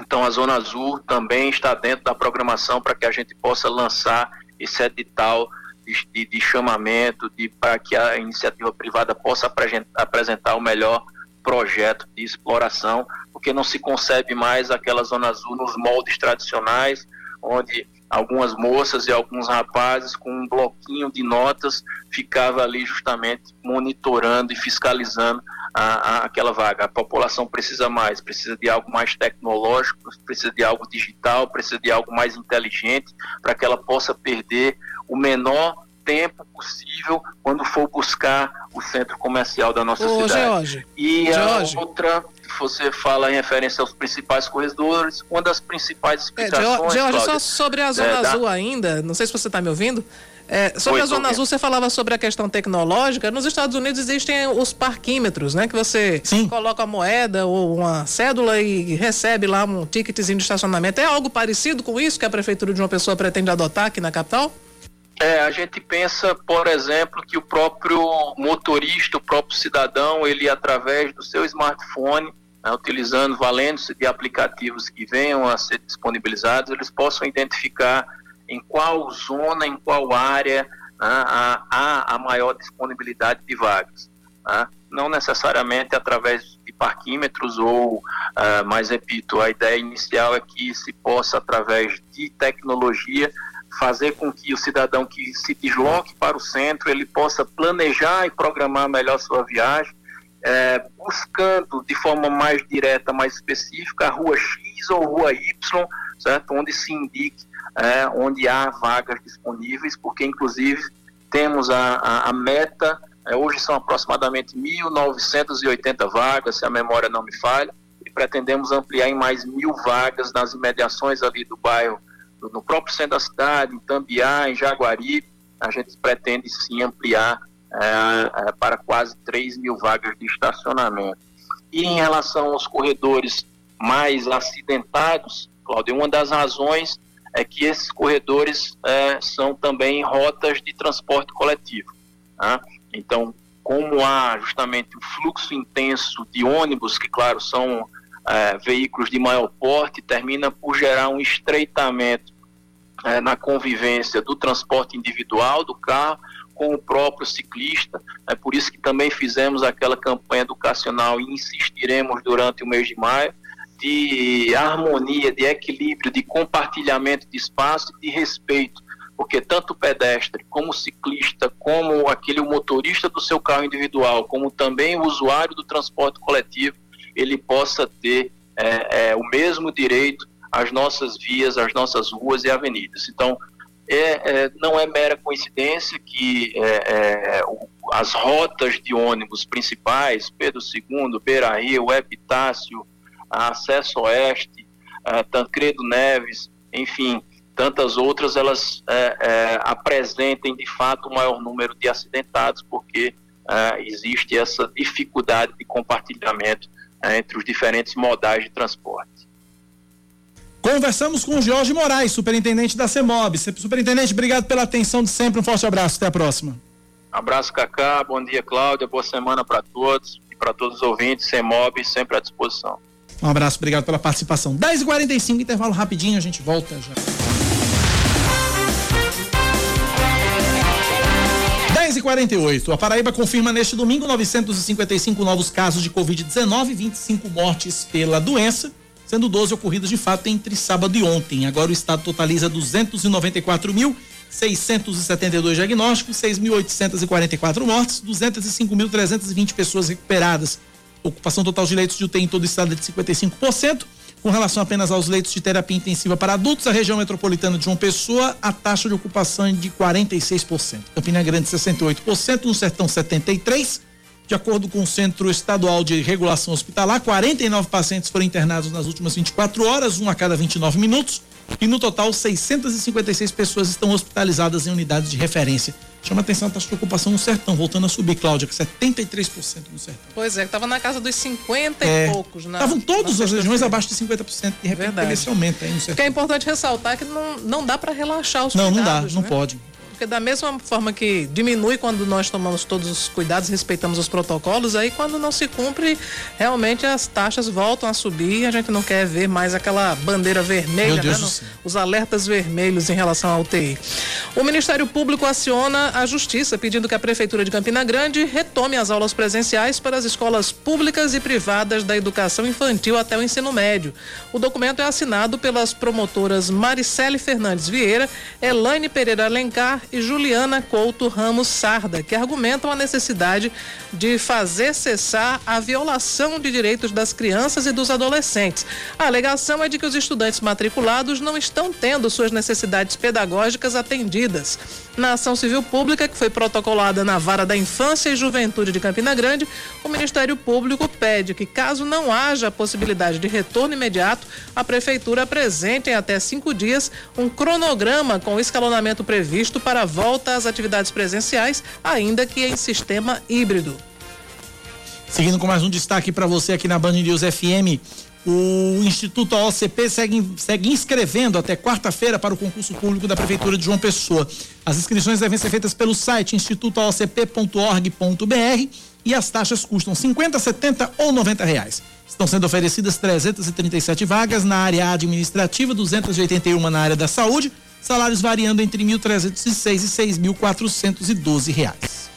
Então, a Zona Azul também está dentro da programação para que a gente possa lançar esse edital de, de, chamamento, de, para que a iniciativa privada possa apresentar o melhor projeto de exploração, porque não se concebe mais aquela Zona Azul nos moldes tradicionais, onde algumas moças e alguns rapazes com um bloquinho de notas ficava ali justamente monitorando e fiscalizando a, a, aquela vaga. A população precisa mais, precisa de algo mais tecnológico, precisa de algo digital, precisa de algo mais inteligente para que ela possa perder o menor tempo possível quando for buscar o centro comercial da nossa Ô, cidade. George, e George. a outra você fala em referência aos principais corredores, uma das principais explicações. É, George, só sobre a Zona é, Azul da... ainda, não sei se você está me ouvindo. É, sobre Oi, a Zona Azul, você falava sobre a questão tecnológica. Nos Estados Unidos existem os parquímetros, né? Que você Sim. coloca a moeda ou uma cédula e recebe lá um ticketzinho de estacionamento. É algo parecido com isso que a Prefeitura de uma pessoa pretende adotar aqui na capital? É, a gente pensa, por exemplo, que o próprio motorista, o próprio cidadão, ele através do seu smartphone, né, utilizando, valendo-se de aplicativos que venham a ser disponibilizados, eles possam identificar em qual zona, em qual área né, há, há a maior disponibilidade de vagas. Né? Não necessariamente através de parquímetros ou, uh, mas repito, a ideia inicial é que se possa, através de tecnologia, fazer com que o cidadão que se desloque para o centro ele possa planejar e programar melhor sua viagem, é, buscando de forma mais direta, mais específica, a rua X ou rua Y, certo? Onde se indique é, onde há vagas disponíveis, porque inclusive temos a, a, a meta, é, hoje são aproximadamente 1.980 vagas, se a memória não me falha, e pretendemos ampliar em mais mil vagas nas imediações ali do bairro no próprio centro da cidade, em Tambiá, em Jaguari, a gente pretende sim ampliar é, para quase 3 mil vagas de estacionamento. E em relação aos corredores mais acidentados, Cláudio, uma das razões é que esses corredores é, são também rotas de transporte coletivo. Tá? Então, como há justamente o fluxo intenso de ônibus, que, claro, são é, veículos de maior porte, termina por gerar um estreitamento é, na convivência do transporte individual, do carro, com o próprio ciclista. É por isso que também fizemos aquela campanha educacional e insistiremos durante o mês de maio de harmonia, de equilíbrio, de compartilhamento de espaço e de respeito, porque tanto o pedestre, como o ciclista, como aquele motorista do seu carro individual, como também o usuário do transporte coletivo, ele possa ter é, é, o mesmo direito às nossas vias, às nossas ruas e avenidas. Então, é, é, não é mera coincidência que é, é as rotas de ônibus principais, Pedro II, Beira Rio, Epitácio, Acesso Oeste, Tancredo Neves, enfim, tantas outras, elas apresentem de fato o maior número de acidentados, porque existe essa dificuldade de compartilhamento entre os diferentes modais de transporte. Conversamos com o Jorge Moraes, superintendente da CEMOB. Superintendente, obrigado pela atenção de sempre. Um forte abraço. Até a próxima. Abraço, Cacá. Bom dia, Cláudia. Boa semana para todos e para todos os ouvintes. CEMOB sempre à disposição. Um abraço, obrigado pela participação. 10h45, intervalo rapidinho, a gente volta já. 10h48. A Paraíba confirma neste domingo 955 novos casos de Covid-19, 25 mortes pela doença sendo 12 ocorridas de fato entre sábado e ontem. Agora o estado totaliza 294.672 diagnósticos, 6.844 mortes, 205.320 pessoas recuperadas. Ocupação total de leitos de UTI em todo o estado é de 55%. Com relação apenas aos leitos de terapia intensiva para adultos, a região metropolitana de João Pessoa, a taxa de ocupação é de 46%. Campina Grande, 68%, no Sertão, 73%. De acordo com o Centro Estadual de Regulação Hospitalar, 49 pacientes foram internados nas últimas 24 horas, um a cada 29 minutos, e no total 656 pessoas estão hospitalizadas em unidades de referência. Chama atenção a taxa de ocupação no sertão, voltando a subir, Cláudia, que 73% no sertão. Pois é, estava na casa dos 50 é, e poucos, né? Estavam todas as regiões abaixo de 50%, de repente Verdade. esse aumenta aí no sertão. O que é importante ressaltar é que não, não dá para relaxar os não, cuidados, Não, não dá, não né? pode. Porque da mesma forma que diminui quando nós tomamos todos os cuidados, respeitamos os protocolos, aí quando não se cumpre, realmente as taxas voltam a subir e a gente não quer ver mais aquela bandeira vermelha, né? No, os alertas vermelhos em relação ao UTI. O Ministério Público aciona a Justiça pedindo que a Prefeitura de Campina Grande retome as aulas presenciais para as escolas públicas e privadas da educação infantil até o ensino médio. O documento é assinado pelas promotoras Maricele Fernandes Vieira, Elaine Pereira Alencar e Juliana Couto Ramos Sarda, que argumentam a necessidade de fazer cessar a violação de direitos das crianças e dos adolescentes. A alegação é de que os estudantes matriculados não estão tendo suas necessidades pedagógicas atendidas. Na ação civil pública, que foi protocolada na Vara da Infância e Juventude de Campina Grande, o Ministério Público pede que, caso não haja possibilidade de retorno imediato, a Prefeitura apresente em até cinco dias um cronograma com escalonamento previsto para a volta às atividades presenciais, ainda que em sistema híbrido. Seguindo com mais um destaque para você aqui na Band News FM, o Instituto OCP segue, segue inscrevendo até quarta-feira para o concurso público da Prefeitura de João Pessoa. As inscrições devem ser feitas pelo site institutoocp.org.br e as taxas custam 50, 70 ou 90 reais. Estão sendo oferecidas 337 vagas na área administrativa, 281 na área da saúde, salários variando entre 1.306 e 6.412 reais.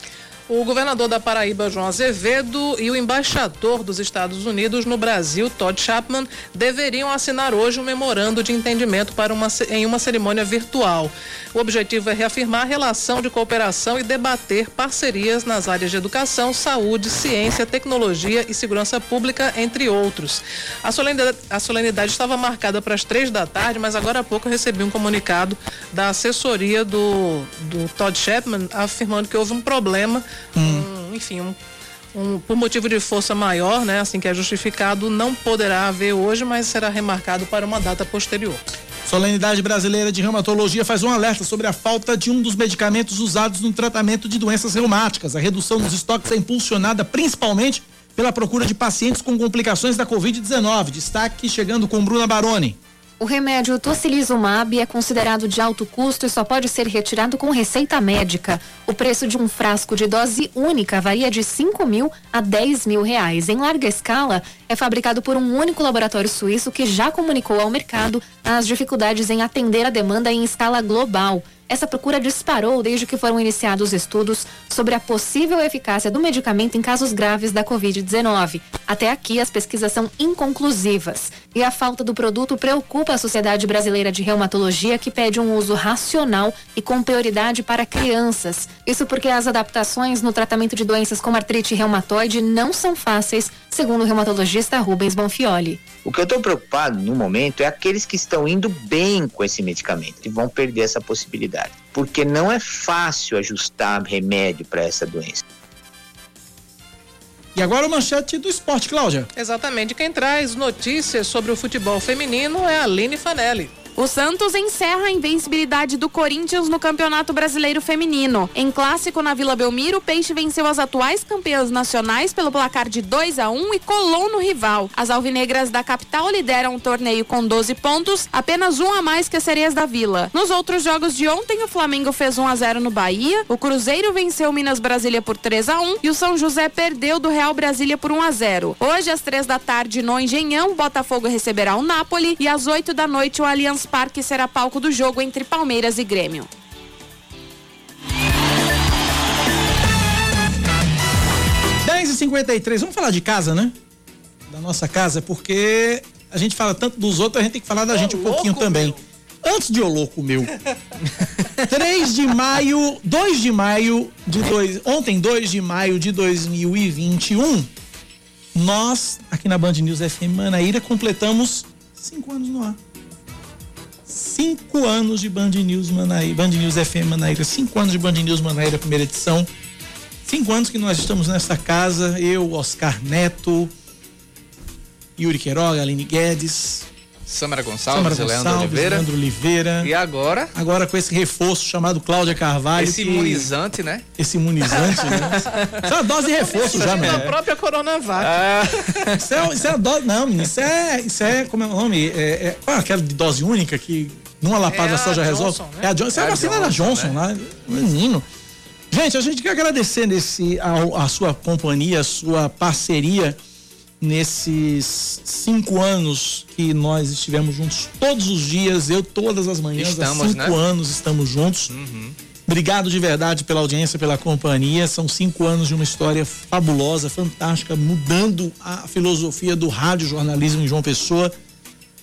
O governador da Paraíba, João Azevedo, e o embaixador dos Estados Unidos no Brasil, Todd Chapman, deveriam assinar hoje um memorando de entendimento para uma, em uma cerimônia virtual. O objetivo é reafirmar a relação de cooperação e debater parcerias nas áreas de educação, saúde, ciência, tecnologia e segurança pública, entre outros. A solenidade, a solenidade estava marcada para as três da tarde, mas agora há pouco eu recebi um comunicado da assessoria do, do Todd Chapman afirmando que houve um problema Hum. Um, enfim, um, um, por motivo de força maior, né, assim que é justificado, não poderá haver hoje, mas será remarcado para uma data posterior. Solenidade Brasileira de Reumatologia faz um alerta sobre a falta de um dos medicamentos usados no tratamento de doenças reumáticas. A redução dos estoques é impulsionada principalmente pela procura de pacientes com complicações da Covid-19. Destaque chegando com Bruna Baroni. O remédio tocilizumab é considerado de alto custo e só pode ser retirado com receita médica. O preço de um frasco de dose única varia de 5 mil a 10 mil reais. Em larga escala, é fabricado por um único laboratório suíço que já comunicou ao mercado as dificuldades em atender a demanda em escala global. Essa procura disparou desde que foram iniciados estudos sobre a possível eficácia do medicamento em casos graves da Covid-19. Até aqui, as pesquisas são inconclusivas e a falta do produto preocupa a Sociedade Brasileira de Reumatologia, que pede um uso racional e com prioridade para crianças. Isso porque as adaptações no tratamento de doenças como artrite reumatoide não são fáceis, segundo o reumatologista Rubens Bonfioli. O que eu estou preocupado no momento é aqueles que estão indo bem com esse medicamento e vão perder essa possibilidade, porque não é fácil ajustar remédio para essa doença. E agora o manchete do esporte, Cláudia. Exatamente. Quem traz notícias sobre o futebol feminino é a Aline Fanelli. O Santos encerra a invencibilidade do Corinthians no Campeonato Brasileiro Feminino. Em clássico na Vila Belmiro, o Peixe venceu as atuais campeãs nacionais pelo placar de 2 a 1 e colou no rival. As alvinegras da capital lideram o torneio com 12 pontos, apenas um a mais que as sereias da Vila. Nos outros jogos de ontem, o Flamengo fez 1 a 0 no Bahia, o Cruzeiro venceu Minas Brasília por 3 a 1 e o São José perdeu do Real Brasília por 1 a 0. Hoje às três da tarde no Engenhão, o Botafogo receberá o Napoli e às 8 da noite o Allianz Parque será palco do jogo entre Palmeiras e Grêmio. E 53 vamos falar de casa, né? Da nossa casa, porque a gente fala tanto dos outros, a gente tem que falar da gente um pouquinho também. Antes de ô louco meu. [LAUGHS] 3 de maio, 2 de maio de dois, ontem 2 de maio de 2021, nós aqui na Band News FM Manaíra completamos cinco anos no ar. Cinco anos de Band News Manaíra, Band News FM Manaíra, cinco anos de Band News Manaíra, primeira edição. Cinco anos que nós estamos nessa casa, eu, Oscar Neto, Yuri Queiroga, Aline Guedes, Samara Gonçalves, Samara Leandro Gonçalves, Oliveira. Leandro Oliveira. E agora? Agora com esse reforço chamado Cláudia Carvalho. Esse que- imunizante, né? Esse imunizante, né? Isso é uma dose de reforço já, A mano. própria Coronavac. Isso é, isso é uma dose. Não, menino, isso é. Isso é. Como é o nome? É, é, é aquela de dose única que numa lapada É só já resolve? Johnson, né? É a Johnson. É a É a vacina da Johnson, Johnson lá. Menino. Gente, a gente quer agradecer nesse, a, a sua companhia, a sua parceria nesses cinco anos que nós estivemos juntos todos os dias, eu todas as manhãs, Estamos, há cinco né? anos estamos juntos. Obrigado de verdade pela audiência, pela companhia. São cinco anos de uma história fabulosa, fantástica, mudando a filosofia do rádio jornalismo em João Pessoa.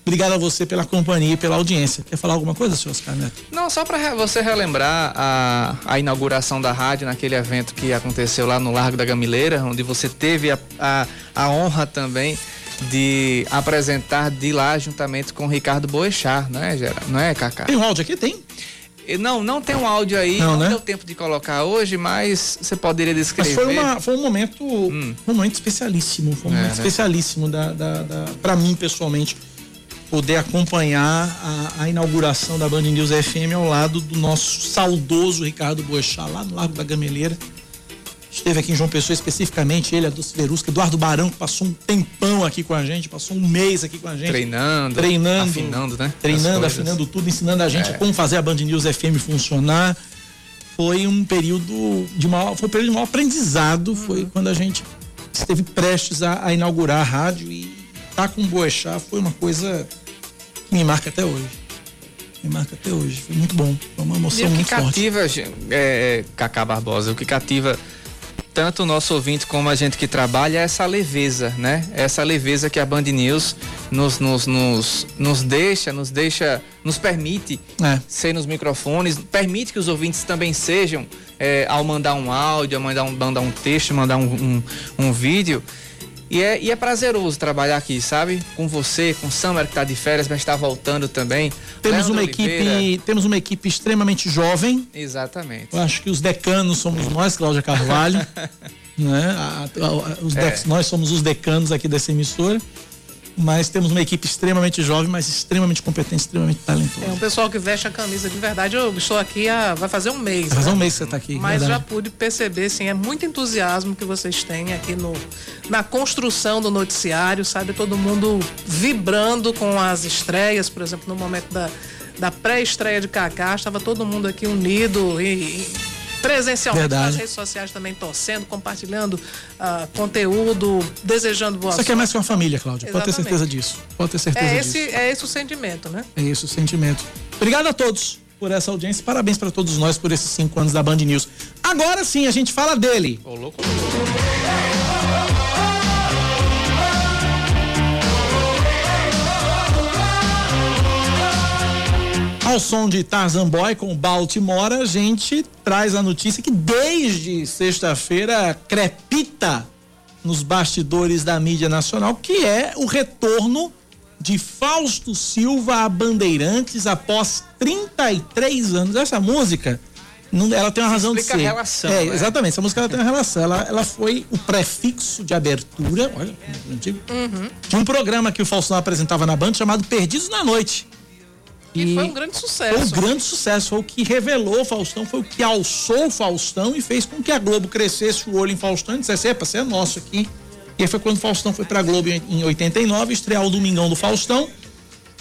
Obrigado a você pela companhia e pela audiência. Quer falar alguma coisa, senhor Oscar Neto? Não, só para você relembrar a, a inauguração da rádio naquele evento que aconteceu lá no Largo da Gamileira, onde você teve a, a, a honra também de apresentar de lá juntamente com o Ricardo Boechat, não é, Gera? Não é, Cacá? Tem um áudio aqui? Tem? Não, não tem um áudio aí, Não, não, né? deu tempo de colocar hoje, mas você poderia Mas descrever. foi, uma, foi um momento um momento especialíssimo. Foi um É, momento né? especialíssimo da, da, da, para mim, pessoalmente, poder acompanhar a, a inauguração da Band News FM ao lado do nosso saudoso Ricardo Boechat, lá no Largo da Gameleira. Esteve aqui em João Pessoa especificamente, ele, a Dulce Verusca, Eduardo Barão, que passou um tempão aqui com a gente, passou um mês aqui com a gente. Treinando, Treinando. afinando, né? Treinando, afinando tudo, ensinando a gente É. como fazer a Band News FM funcionar. Foi um período de maior, foi um período de maior aprendizado. Uhum. Foi quando a gente esteve prestes a, a inaugurar a rádio e tá com o Boechat foi uma coisa que me marca até hoje. Me marca até hoje. Foi muito bom. Foi uma emoção o que muito forte. cativa, gente, é, Cacá Barbosa, o que cativa tanto o nosso ouvinte como a gente que trabalha é essa leveza, né? Essa leveza que a Band News nos, nos, nos, nos deixa, nos deixa, nos permite É. ser nos microfones, permite que os ouvintes também sejam é, ao mandar um áudio, ao mandar um, mandar um texto, mandar um, um, um vídeo. E é, e é prazeroso trabalhar aqui, sabe? Com você, com o Summer que tá de férias, mas está voltando também. Temos Leandro uma Oliveira. equipe, temos uma equipe extremamente jovem. Exatamente. Eu acho que os decanos somos nós, Cláudia Carvalho. [LAUGHS] né? A- a- a- os É. dec- Nós somos os decanos aqui dessa emissora. Mas temos uma equipe extremamente jovem, mas extremamente competente, extremamente talentosa. É um pessoal que veste a camisa de verdade. Eu estou aqui há, vai fazer um mês. Vai fazer né? um mês que você está aqui. Mas verdade. já pude perceber, sim, é muito entusiasmo que vocês têm aqui no, na construção do noticiário, sabe? Todo mundo vibrando com as estreias, por exemplo, no momento da, da pré-estreia de Kaká, estava todo mundo aqui unido e, e presencialmente Verdade. nas redes sociais também torcendo, compartilhando ah, conteúdo, desejando boa Isso aqui é mais que uma família, Cláudia. Pode ter Exatamente. certeza disso. Pode ter certeza É disso. esse, é esse o sentimento, né? É isso o sentimento. Obrigado a todos por essa audiência. Parabéns para todos nós por esses cinco anos da Band News. Agora sim, a gente fala dele. Ao som de Tarzan Boy com Baltimore, a gente traz a notícia que desde sexta-feira crepita nos bastidores da mídia nacional, que é o retorno de Fausto Silva a Bandeirantes após 33 anos. Essa música, não- ela tem uma razão de Explica ser. a relação, É, né? exatamente. Essa música ela tem uma relação. Ela, ela foi o prefixo de abertura, olha, antigo, de um programa que o Faustão apresentava na Band chamado Perdidos na Noite. E foi um grande Foi sucesso. um grande sucesso, foi o que revelou Faustão, foi o que alçou o Faustão e fez com que a Globo crescesse o olho em Faustão e dissesse, epa, você é nosso aqui. E aí foi quando Faustão foi pra Globo em, em 89, estrear o Domingão do Faustão.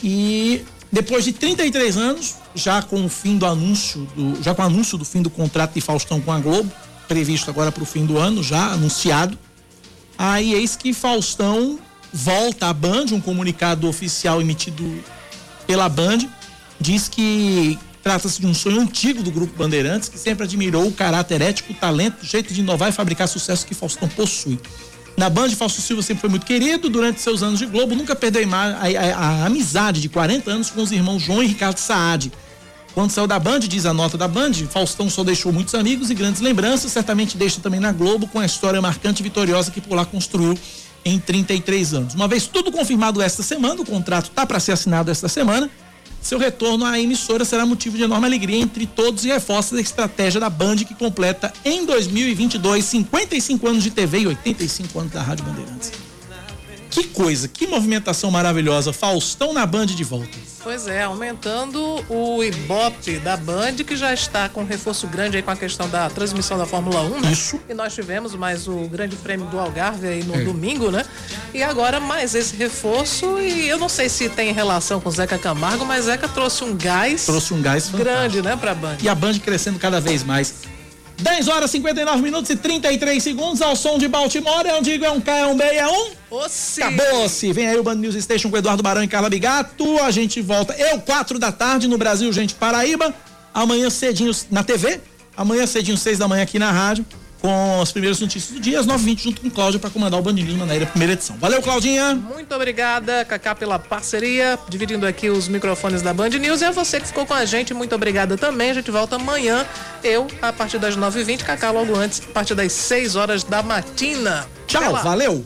E depois de 33 anos, já com o fim do anúncio, do, já com o anúncio do fim do contrato de Faustão com a Globo, previsto agora para o fim do ano, já anunciado. Aí eis que Faustão volta à Band, um comunicado oficial emitido pela Band, diz que trata-se de um sonho antigo do Grupo Bandeirantes, que sempre admirou o caráter ético, o talento, o jeito de inovar e fabricar sucesso que Faustão possui. Na Band, Fausto Silva sempre foi muito querido, durante seus anos de Globo, nunca perdeu a, a- a amizade de 40 anos com os irmãos João e Ricardo Saad. Quando saiu da Band, diz a nota da Band, Faustão só deixou muitos amigos e grandes lembranças, certamente deixa também na Globo com a história marcante e vitoriosa que por lá construiu em 33 anos. Uma vez tudo confirmado esta semana, o contrato está para ser assinado esta semana, seu retorno à emissora será motivo de enorme alegria entre todos e reforça a estratégia da Band que completa em 2022 55 anos de TV e 85 anos da Rádio Bandeirantes. Que coisa, que movimentação maravilhosa. Faustão na Band de volta. Pois é, aumentando o Ibope da Band, que já está com um reforço grande aí com a questão da transmissão da Fórmula 1, né? Isso. E nós tivemos mais o Grande Prêmio do Algarve aí no É. domingo, né? E agora mais esse reforço, e eu não sei se tem relação com Zeca Camargo, mas Zeca trouxe um gás. Trouxe um gás grande, né, pra Band. E a Band crescendo cada vez mais. 10 horas 59 minutos e 33 segundos ao som de Baltimore. É um digo, é um K, é um B, é um. Oci. Acabou-se. Vem aí o Band News Station com Eduardo Barão e Carla Bigato. A gente volta, eu, 4 da tarde no Brasil, gente, Paraíba. Amanhã cedinho na TV. Amanhã cedinho, 6 da manhã aqui na rádio. Com as primeiras notícias do dia, às 9h20, junto com Cláudia, para comandar o Band News Manaíra, primeira edição. Valeu, Claudinha. Muito obrigada, Cacá, pela parceria, dividindo aqui os microfones da Band News. E a você que ficou com a gente, muito obrigada também. A gente volta amanhã, eu, a partir das 9h20, Cacá logo antes, a partir das 6 horas da matina. Tchau, valeu.